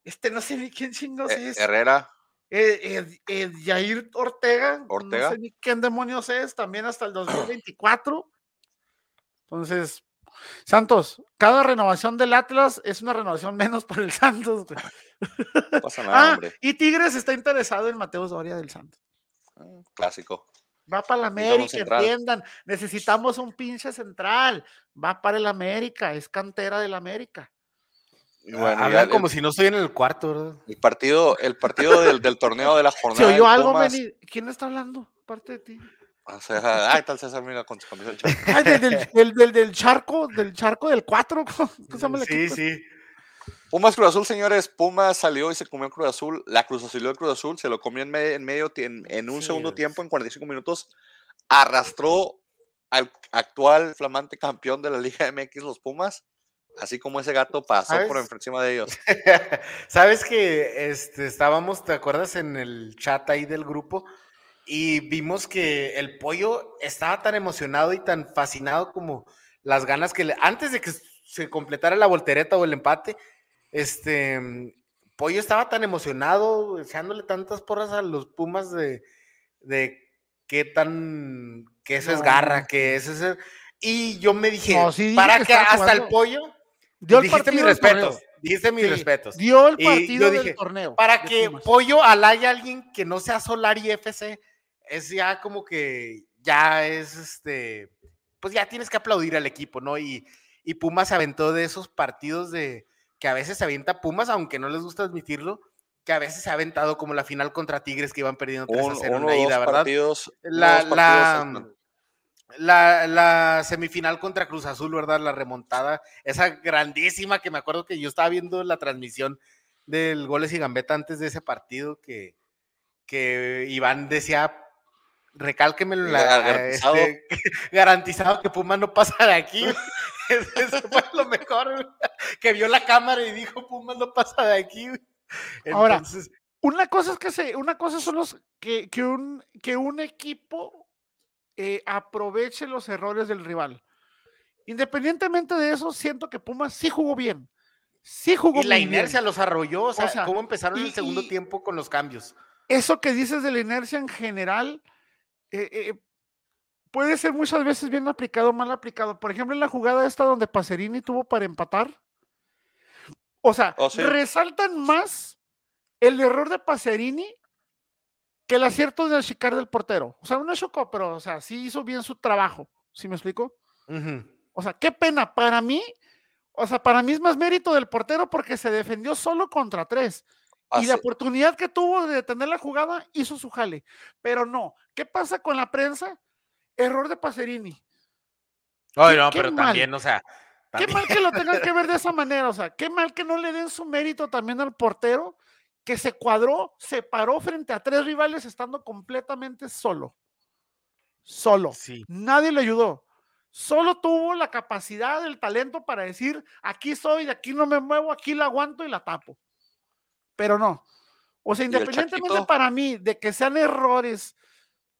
este, no sé ni quién chingos Eh, es. Herrera, Eh, Yair Ortega, Ortega. no sé ni quién demonios es, también hasta el 2024. Entonces, Santos, cada renovación del Atlas es una renovación menos por el Santos. no pasa nada, Ah, hombre. y Tigres está interesado en Mateo Doria del Santos. Ah, Clásico. Va para un América, entiendan. Necesitamos un pinche central. Va para el América, es cantera del América. Y bueno, el- como si no estoy en el cuarto, ¿verdad? El partido, el partido del, del torneo de la ¿Se jornada. oyó del algo, Meni? ¿Quién está hablando? Aparte de ti. O sea, ay, tal César, mira, con chat. Ay, del, del- del- del- del charco, del charco del 4. ¿Cómo se llama el Sí, equipo? sí. Pumas Cruz Azul, señores. Pumas salió y se comió el Cruz Azul. La Cruz Azul el Cruz Azul se lo comió en, me- en medio, en, en un Sí, segundo es. tiempo, en 45 minutos. Arrastró al actual flamante campeón de la Liga MX, los Pumas. Así como ese gato pasó por encima de ellos. Sabes que este, estábamos, ¿te acuerdas? En el chat ahí del grupo y vimos que el pollo estaba tan emocionado y tan fascinado como las ganas que le, antes de que se completara la voltereta o el empate, este pollo estaba tan emocionado, echándole tantas porras a los Pumas de, de qué tan, que eso es garra, que eso es... Y yo me dije, No, sí dije para que hasta el pollo Dio el dijiste mis partido del torneo. respetos. Dijiste mis Sí, respetos. Dio el partido del torneo. Para que Pumas. Pollo alaya a alguien que no sea Solari FC, es ya como que ya es este. Pues ya tienes que aplaudir al equipo, ¿no? Y, y Pumas se aventó de esos partidos de que a veces se avienta Pumas, aunque no les gusta admitirlo, que a veces se ha aventado como la final contra Tigres que iban perdiendo 3 Un- a 0 en la ida, ¿verdad? partidos. La, partidos la, la, semifinal contra Cruz Azul, ¿verdad? La remontada, esa grandísima que me acuerdo que yo estaba viendo la transmisión del Goles y Gambeta antes de ese partido que, que Iván decía, recálquemelo, la, Garantizado. este, garantizado que Puma no pasa de aquí. Eso fue lo mejor, que vio la cámara y dijo, Puma no pasa de aquí. Ahora, Entonces, Una cosa es que se, una cosa son los que, que un, que un equipo eh, aproveche los errores del rival. Independientemente de eso, siento que Pumas sí jugó bien. Sí jugó y la muy bien. inercia los arrolló, o sea, sea, cómo empezaron y- el segundo y- tiempo con los cambios. Eso que dices de la inercia en general eh, eh, puede ser muchas veces bien aplicado o mal aplicado. Por ejemplo, en la jugada esta donde Pacerini tuvo para empatar. O sea, Oh, sí. resaltan más el error de Pacerini que el acierto de achicar del portero. O sea, no chocó, pero o sea, sí hizo bien su trabajo. ¿Sí me explico? O sea, qué pena. Para mí, o sea, para mí es más mérito del portero porque se defendió solo contra tres. Y la oportunidad que tuvo de detener la jugada hizo su jale. Pero no. ¿Qué pasa con la prensa? Error de Pacerini. Ay, Qué- no, qué pero mal. también, o sea. Qué también- mal que lo tengan que ver de esa manera. O sea, qué mal que no le den su mérito también al portero que se cuadró, se paró frente a tres rivales estando completamente solo. Solo. Sí. Nadie le ayudó. Solo tuvo la capacidad, el talento para decir, aquí soy, de aquí no me muevo, aquí la aguanto y la tapo. Pero no. O sea, independientemente para mí de que sean errores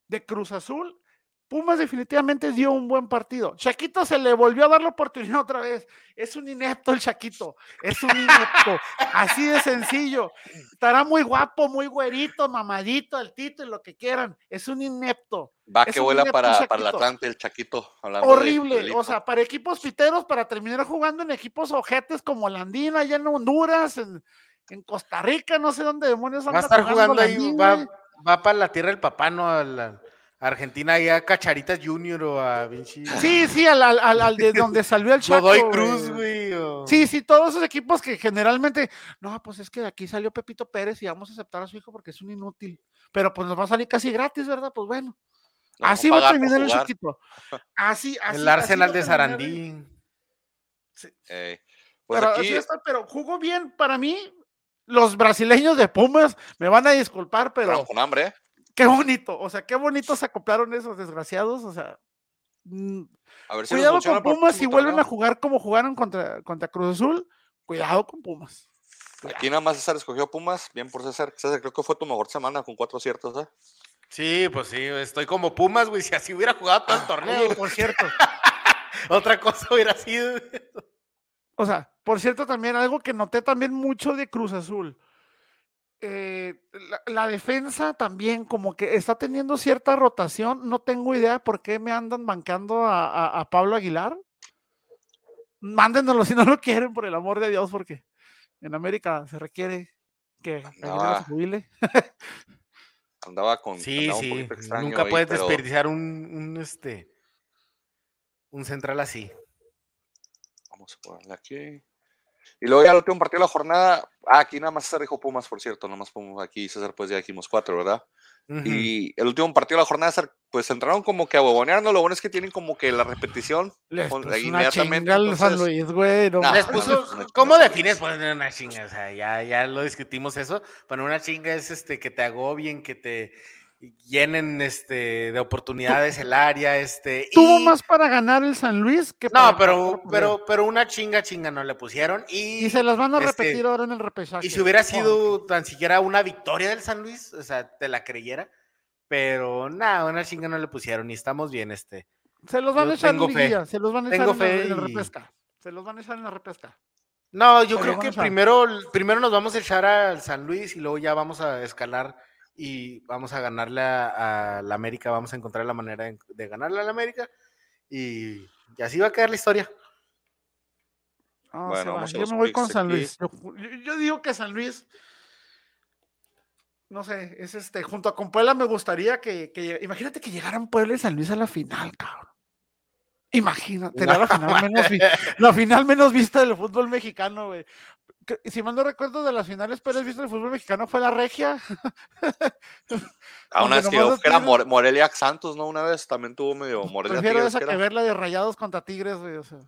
de Cruz Azul, Pumas definitivamente dio un buen partido. Chaquito se le volvió a dar la oportunidad otra vez. Es un inepto el Chaquito. Es un inepto. Así de sencillo. Estará muy guapo, muy güerito, mamadito, altito y lo que quieran. Es un inepto. Va es que vuela inepto para, para el. Atlante, el Chaquito. de- Horrible, de o sea, para equipos piteros, para terminar jugando en equipos ojetes como Landina, allá en Honduras, en, en Costa Rica, no sé dónde demonios Va a estar jugando ahí, va, para la tierra del papá, ¿no? La Argentina, ahí a Cacharitas Junior o a Vinci. Sí, sí, al, al- al- al de donde salió el Chaco. Godoy. Cruz, güey. o- Sí, sí, todos esos equipos que generalmente, no, pues es que de aquí salió Pepito Pérez y vamos a aceptar a su hijo porque es un inútil. Pero pues nos va a salir casi gratis, ¿verdad? Pues bueno. Así va a terminar el chiquito. Así, así. el Arsenal de Sarandí. Eh, pues pero, aquí, así está, pero jugó bien para mí. Los brasileños de Pumas me van a disculpar, pero pero con hambre, ¿eh? Qué bonito. O sea, qué bonito se acoplaron esos desgraciados. O sea, mm, A ver si nos cuidado con Pumas si vuelven a torneo. jugar como jugaron contra, contra Cruz Azul. Cuidado con Pumas. Aquí nada más César escogió Pumas, bien por César. César, creo que fue tu mejor semana con cuatro ciertos, ¿eh? Sí, pues sí, estoy como Pumas, güey. Si así hubiera jugado todo el torneo, Oye, por cierto, otra cosa hubiera sido. o sea, por cierto, también algo que noté también mucho de Cruz Azul. Eh, la, la defensa también como que está teniendo cierta rotación. No tengo idea por qué me andan bancando a, a- a Pablo Aguilar. Mándenoslo si no lo quieren, por el amor de Dios, porque en América se requiere que Andaba- se jubile. Andaba con. Sí, andaba un sí. Nunca ahí, puedes pero desperdiciar un, un, este un central así. Vamos a ponerle aquí. Y luego ya el último partido de la jornada. Ah, aquí nada más César dijo Pumas, por cierto. Nada más Pumas aquí, César, pues ya dijimos cuatro, ¿verdad? Ujú. Y el último partido de la jornada, César, pues entraron como que a huevonearnos. Lo bueno es que tienen como que la repetición. Les Con- puso una inmediatamente, chinga al San entonces- Luis, güey. no Nah, Les pues, puso- una ¿Cómo defines poner una chinga? O sea, ya, ya lo discutimos eso. Poner una chinga es este que te agobien, que te llenen este de oportunidades el área, este. Tuvo y- más para ganar el San Luis que para No, pero, ganar, pero, pero una chinga chinga no le pusieron. Y, Y se las van a este, repetir ahora en el repechaje. Y si hubiera Oh, sido tan siquiera una victoria del San Luis, o sea, te la creyera. Pero nada, una chinga no le pusieron y estamos bien, este. Se los van yo a echar en liguilla, se los van a echar en, fe en la repesca. Se los van a echar en la repesca. No, yo Pero creo que primero nos vamos a echar al San Luis y luego ya vamos a escalar y vamos a ganarle a, a la América, vamos a encontrar la manera de, de ganarle a la América y, y así va a quedar la historia. No, Bueno, vamos Yo me voy con San aquí. Luis. Yo, digo que San Luis, no sé, es este, junto a con Puebla me gustaría que, que- imagínate que llegaran Puebla y San Luis a la final, cabrón. Imagínate, sería la final menos, la final menos vista del fútbol mexicano, güey. Si mal no recuerdo de las finales peores vistas del fútbol mexicano fue la regia. A una vez que yo- era More- Morelia Santos, ¿no? Una vez también tuvo medio Morelia Prefiero Tigres. esa que era- ver la de Rayados contra Tigres, güey. O sea.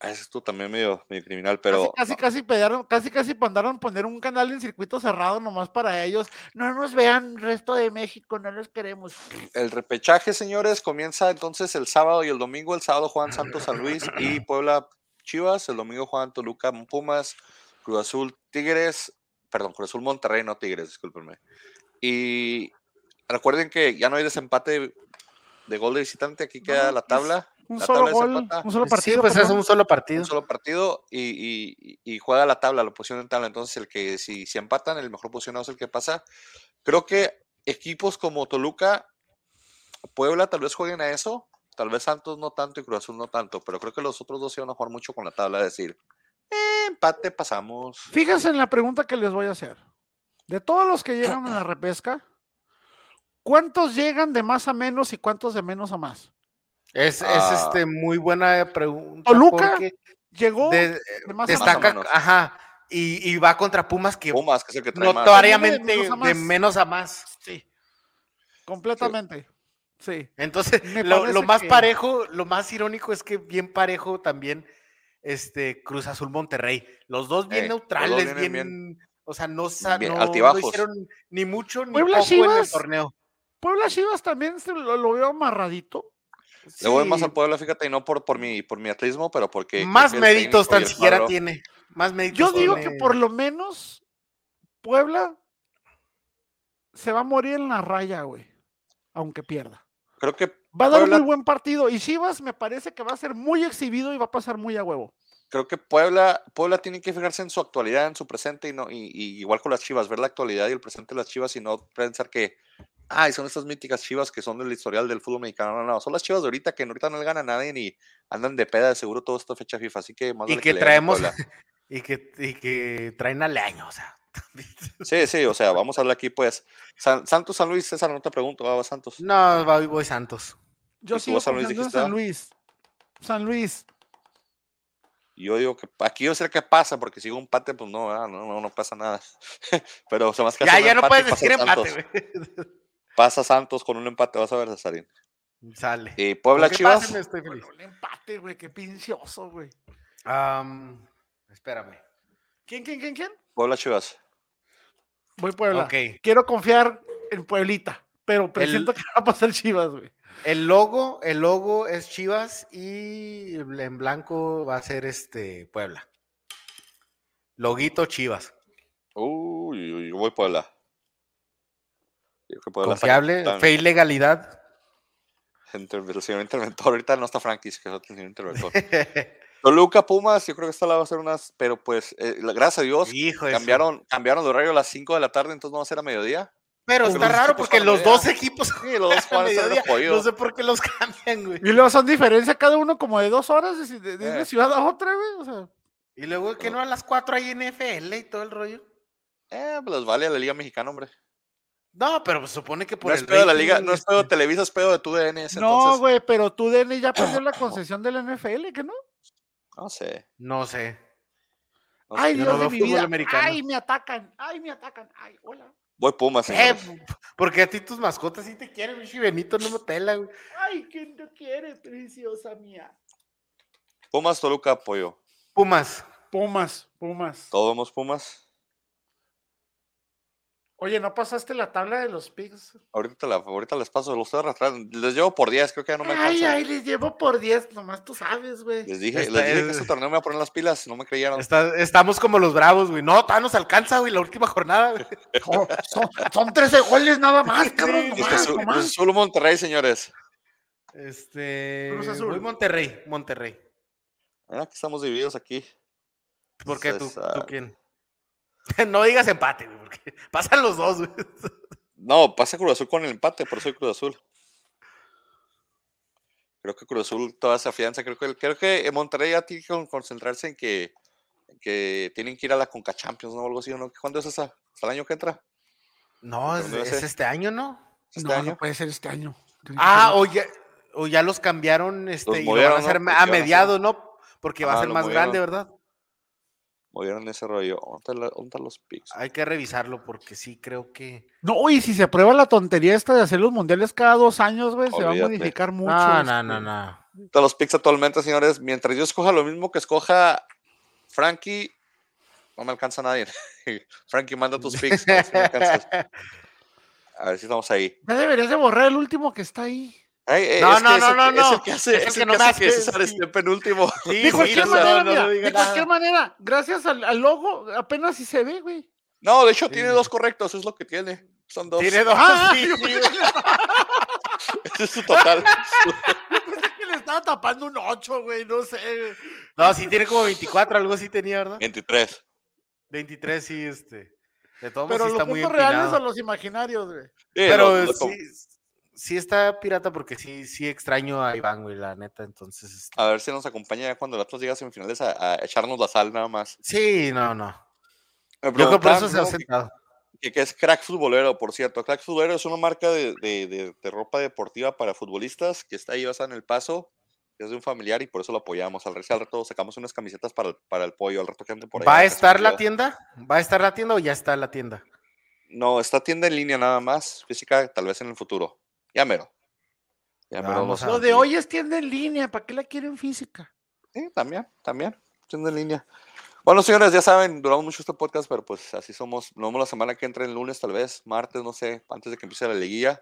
Ah, ese estuvo también medio, medio criminal, pero casi, no, casi, casi pegaron, casi, casi mandaron poner un canal en circuito cerrado nomás para ellos. No nos vean resto de México, no los queremos. el repechaje, señores, comienza entonces el sábado y el domingo. El sábado juegan Santos San Luis y Puebla Chivas. El domingo juegan Toluca Pumas, Cruz Azul Tigres, perdón, Cruz Azul Monterrey, no Tigres, discúlpenme. Y recuerden que ya no hay desempate de gol de visitante, aquí queda No, la es tabla. Un La solo tabla gol, desempata. un solo partido. sí, pues es un solo partido. un solo partido y, y- y juega la tabla, la posición en tabla. Entonces, el que si, si empatan, el mejor posicionado es el que pasa. Creo que equipos como Toluca, Puebla tal vez jueguen a eso, tal vez Santos no tanto y Cruz Azul no tanto, pero creo que los otros dos se van a jugar mucho con la tabla, es decir, eh, empate, pasamos. Fíjense en la pregunta que les voy a hacer. De todos los que llegan a la repesca, ¿cuántos llegan de más a menos y cuántos de menos a más? Es, es, Ah. este muy buena pregunta. Toluca, Llegó de- de más a destaca, menos. ajá, y, y va contra Pumas que Pumas, que es el que trae más. notoriamente De menos a de más. menos a más. Sí. Completamente. Sí. Entonces, lo, lo más que- parejo, lo más irónico es que bien parejo también este Cruz Azul Monterrey. Los dos bien Eh, dos neutrales, bien, o sea, no, bien no- hicieron ni mucho ni Puebla, poco en el Chivas. torneo. Puebla Chivas también se lo, lo veo amarradito. Le voy más al Puebla, fíjate, y no por, por, mi, por mi atletismo, pero porque... más méritos tan siquiera tiene. Más méritos Yo digo que por lo menos Puebla se va a morir en la raya, güey. Aunque pierda. Creo que Va a dar Puebla- un muy buen partido. Y Chivas me parece que va a ser muy exhibido y va a pasar muy a huevo. creo que Puebla, Puebla tiene que fijarse en su actualidad, en su presente, y no, y, y igual con las Chivas, ver la actualidad y el presente de las Chivas y no pensar que, ay, son estas míticas Chivas que son del historial del fútbol mexicano. No, no, son las Chivas de ahorita que ahorita no le gana a nadie ni andan de peda de seguro toda esta fecha FIFA, así que más Y que a traemos, y que, y que traen al año, o sea. Sí, sí, o sea, vamos a hablar aquí pues. San- Santos San Luis, César, no te pregunto, va, va Santos. No, voy, voy Santos. Yo ¿Y tú, sigo San Luis, en dijiste, San ah? Luis. San Luis. Yo digo que aquí yo sé qué pasa, porque si hubo un empate, pues no, no, no, no pasa nada. Pero se más que Ya, ya no puedes pasa decir empate, güey. Pasa Santos con un empate, vas a ver, Cesarín. Sale. Y Puebla Chivas. estoy feliz. Con un empate, güey. Qué pincioso, güey. Am, espérame. ¿Quién, quién, quién, quién? Puebla Chivas. Voy Puebla. Quiero confiar en Pueblita. Pero presiento que va a pasar Chivas, güey. El logo, el logo es Chivas y en blanco va a ser este Puebla. Loguito Chivas. Uy, uy, yo voy Puebla. Yo que Puebla Confiable, está- fe y legalidad. El señor interventor, ahorita no está Frankie, que es el señor interventor. Toluca, Pumas, yo creo que esta la va a ser unas, pero pues, eh, gracias a Dios, Hijo cambiaron, cambiaron el horario a las 5 de la tarde, entonces no va a ser a mediodía. Pero Pero está los raro porque los dos equipos Sí, los dos mediodía. No sé por qué los cambian, güey. Y luego son diferencia cada uno como de dos horas de, de- de Eh. una ciudad a otra, güey. O sea, Y luego que no a las 4 hay NFL y todo el rollo. Eh, pues les vale a la Liga Mexicana, hombre. No, pero se supone que por No el es pedo de la Liga, no es pedo de este, Televisa, es pedo de tu DNS, no, entonces, güey, pero tú, DN, ya perdió la concesión del NFL, ¿que no? no sé. No sé. no sé. Ay, yo Dios no de mi vida. americano. Ay, me atacan. Ay, me atacan. Ay, hola. Voy Pumas, Eh, porque a ti tus mascotas sí te quieren, Michi Benito, no me pela, güey. Ay, ¿quién te quiere, preciosa mía? Pumas, Toluca, apoyo. Pumas. Pumas, Pumas. Todos vemos Pumas. Oye, ¿no pasaste la tabla de los pigs? Ahorita, la, ahorita les paso, los estoy arrastrando. Les llevo por 10, creo que ya no me ay, alcanza. ay, les llevo por 10, nomás tú sabes, güey. Les dije, Esta les dije que es- este torneo me iba a poner las pilas, no me creyeron. Está- estamos como los bravos, güey. No, todavía nos alcanza, güey, la última jornada, güey. Oh, son, son 13 goles nada más, cabrón. Nomás, Azul, nomás. Cruz Azul, Monterrey, señores. Este. Cruz Azul. Voy Monterrey, Monterrey. Ah, aquí estamos divididos aquí. ¿Por qué tú, tú quién? no digas empate, güey, porque pasan los dos, güey. No, pasa Cruz Azul con el empate, por eso soy Cruz Azul. Creo que Cruz Azul toda esa fianza. Creo que, creo que Monterrey ya tiene que con- concentrarse en que, en que tienen que ir a la Conca Champions, ¿no? Algo así, ¿no? ¿Cuándo es esa? ¿Hasta el año que entra? No, es, este año, ¿no? ¿Este no, año? no puede ser este año. Ah, o ya, o ya los cambiaron, este, Los y lo van movieron, a hacer ¿no? a mediados, ¿no? Porque va a ser más grande. ¿verdad? Movieron ese rollo. ¿Dónde están los picks? Hay que revisarlo porque sí creo que. No, y si se aprueba la tontería esta de hacer los mundiales cada dos años, güey, se va a modificar mucho. No, no, este, no, no. Están los picks actualmente, señores. Mientras yo escoja lo mismo que escoja Frankie, no me alcanza nadie. Frankie, manda tus picks. A ver si me alcanzas. A ver si estamos ahí. Ya deberías de borrar el último que está ahí. Ay, eh, No, es no, no, no, que- es el no. que hace, Es el que no hace que César sí. esté penúltimo. Sí, De cualquier no, manera, no, no mira, diga de cualquier nada. manera, gracias al, al logo, apenas si se ve, güey. No, de hecho, tiene Sí. dos correctos, es lo que tiene. Son dos. Tiene dos. Ah, sí, sí. Ese es su total. pensé que le estaba tapando un 8, güey, no sé. No, sí tiene como 24, algo así tenía, ¿verdad? 23. 23, sí, este. De todos modos, Pero sí los está muy puntos reales o los imaginarios, güey. Sí, Pero lo- lo- sí, sí está pirata porque sí, sí extraño a Iván, güey, la neta. Entonces, este, A ver si nos acompaña ya cuando el Atlas llegue a semifinales a, a echarnos la sal nada más. sí, no, no. Yo creo que por eso se ha sentado. que, que es Crack Futbolero, por cierto. Crack Futbolero es una marca de, de- de- de ropa deportiva para futbolistas que está ahí basada en el paso. Es de un familiar y por eso lo apoyamos. Al rato, al rato sacamos unas camisetas para el, para el pollo. Al rato que ande por ahí. ¿Va a estar la tienda? ¿Va a estar la tienda o ya está la tienda? No, está tienda en línea nada más. Física, tal vez en el futuro. Ya mero. Ya mero Vamos vamos a- Lo de hoy es tienda en línea, ¿para qué la quieren física? Sí, también, también. Tienda en línea. Bueno, señores, ya saben, duramos mucho este podcast, pero pues así somos. Nos vemos la semana que entra el lunes, tal vez, martes, no sé, antes de que empiece la liguilla.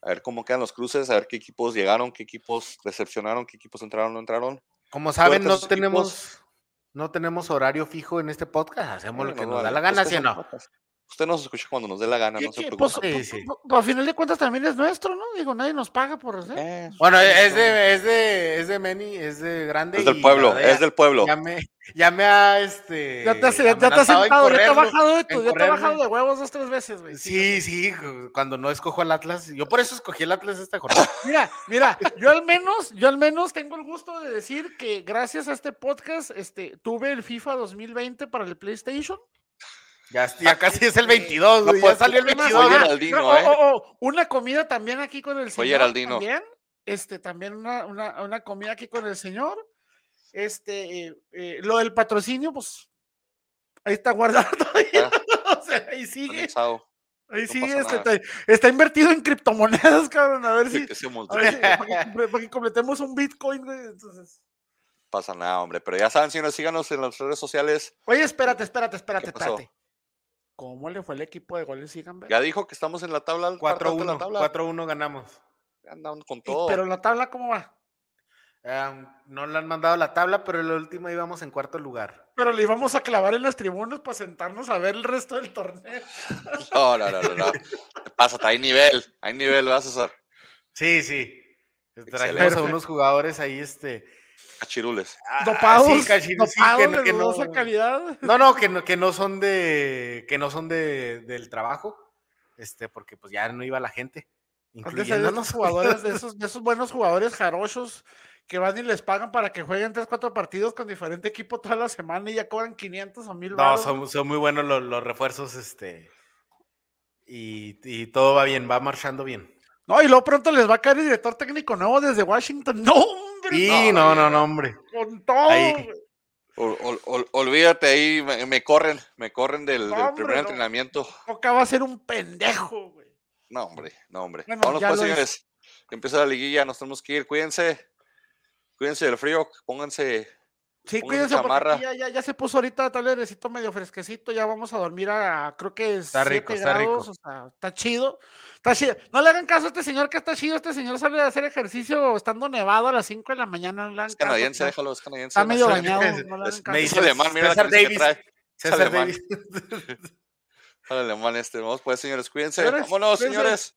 A ver cómo quedan los cruces, a ver qué equipos llegaron, qué equipos decepcionaron, qué equipos entraron, no entraron. Como saben, no equipos. tenemos, no tenemos horario fijo en este podcast. Hacemos lo que no nos da la gana, ¿sí o no? Usted nos escucha cuando nos dé la gana, ¿Qué- no se preocupe. Pues, Sí, pues, sí. a final de cuentas también es nuestro, ¿no? Digo, nadie nos paga por hacer. Bueno, es de, es de, es de Meni, es de grande. Es del pueblo, es del pueblo. Ya me, ya me ha, este. Ya te has, has sentado, ya te ha correrlo. bajado de tu, ya te bajado de huevos dos, tres veces, güey. Sí, sí, cuando no escojo al Atlas. Yo por eso escogí el Atlas esta jornada. Mira, mira, yo al menos, yo al menos tengo el gusto de decir que gracias a este podcast, este, tuve el FIFA 2020 para el PlayStation. Ya, ya casi es el 22, No, pues, ya salió el ¿qué más? 22. Oye, Ah, Geraldino, no, ¿eh? oh, oh, oh, una comida también aquí con el señor. Geraldino. También, este, también una, una, una comida aquí con el señor. Este, eh, eh, lo del patrocinio, pues, ahí está guardado todavía. o sea, ahí sigue, Anexado. ahí no este, está, está invertido en criptomonedas, cabrón, a ver si, Que se a ver si- para, que, comple- para que completemos un Bitcoin, güey, entonces. pasa nada, hombre. Pero ya saben, señores, síganos en las redes sociales. Oye, espérate, espérate, espérate, pasó? ¿Cómo le fue el equipo de goles Ya dijo que estamos en la tabla. al cuarto de la 4-1, tabla. 4-1 ganamos. Andan con Y- todo. Pero la tabla, ¿cómo va? Um, no le han mandado la tabla, pero en la última íbamos en cuarto lugar. Pero le íbamos a clavar en las tribunas para sentarnos a ver el resto del torneo. No, no, no, no. no. ¿Qué pasa? Hay nivel, hay nivel, ¿verdad, César? Sí, sí. Traemos a unos jugadores ahí, este. Cachirules. ah, Dopados, sí, sí, que no- de que no- dudosa calidad. No, no, que no, que no son de. que no son de, del trabajo. Este, porque pues ya no iba la gente. Incluyéndonos. esos jugadores, de esos, de esos buenos jugadores jarochos que van y les pagan para que jueguen 3, 4 partidos con diferente equipo toda la semana y ya cobran 500 o 1000 No, son, son muy buenos los, los refuerzos, este. Y, y todo va bien, va marchando bien. No, y luego pronto les va a caer el director técnico nuevo desde Washington. No, Sí, no, no, no, hombre. con todo. Ahí. güey. Ol- ol- ol- olvídate ahí, me, me corren, me corren del, No, del hombre, primer no. entrenamiento. Coca va a ser un pendejo, güey. No, hombre, no, hombre. Bueno, Vámonos pues, señores. Empieza la liguilla, nos tenemos que ir. Cuídense. Cuídense del frío, pónganse. Sí, cuídense porque ya, ya, ya se puso ahorita tal airecito medio fresquecito, ya vamos a dormir a, creo que Está rico, 7 está rico. grados, o sea, está chido. Está chido. No le hagan caso a este señor que está chido, este señor sale a hacer ejercicio estando nevado a las 5 de la mañana, no le hagan Es caso, canadiense, déjalo, es canadiense. Está medio no bañado, es- no le es- hagan me caso. dice alemán, mira la camisa que Davis. trae. César alemán. Davis. Alemán este. Vamos pues, señores, cuídense. Señores, Vámonos, cuídense. señores.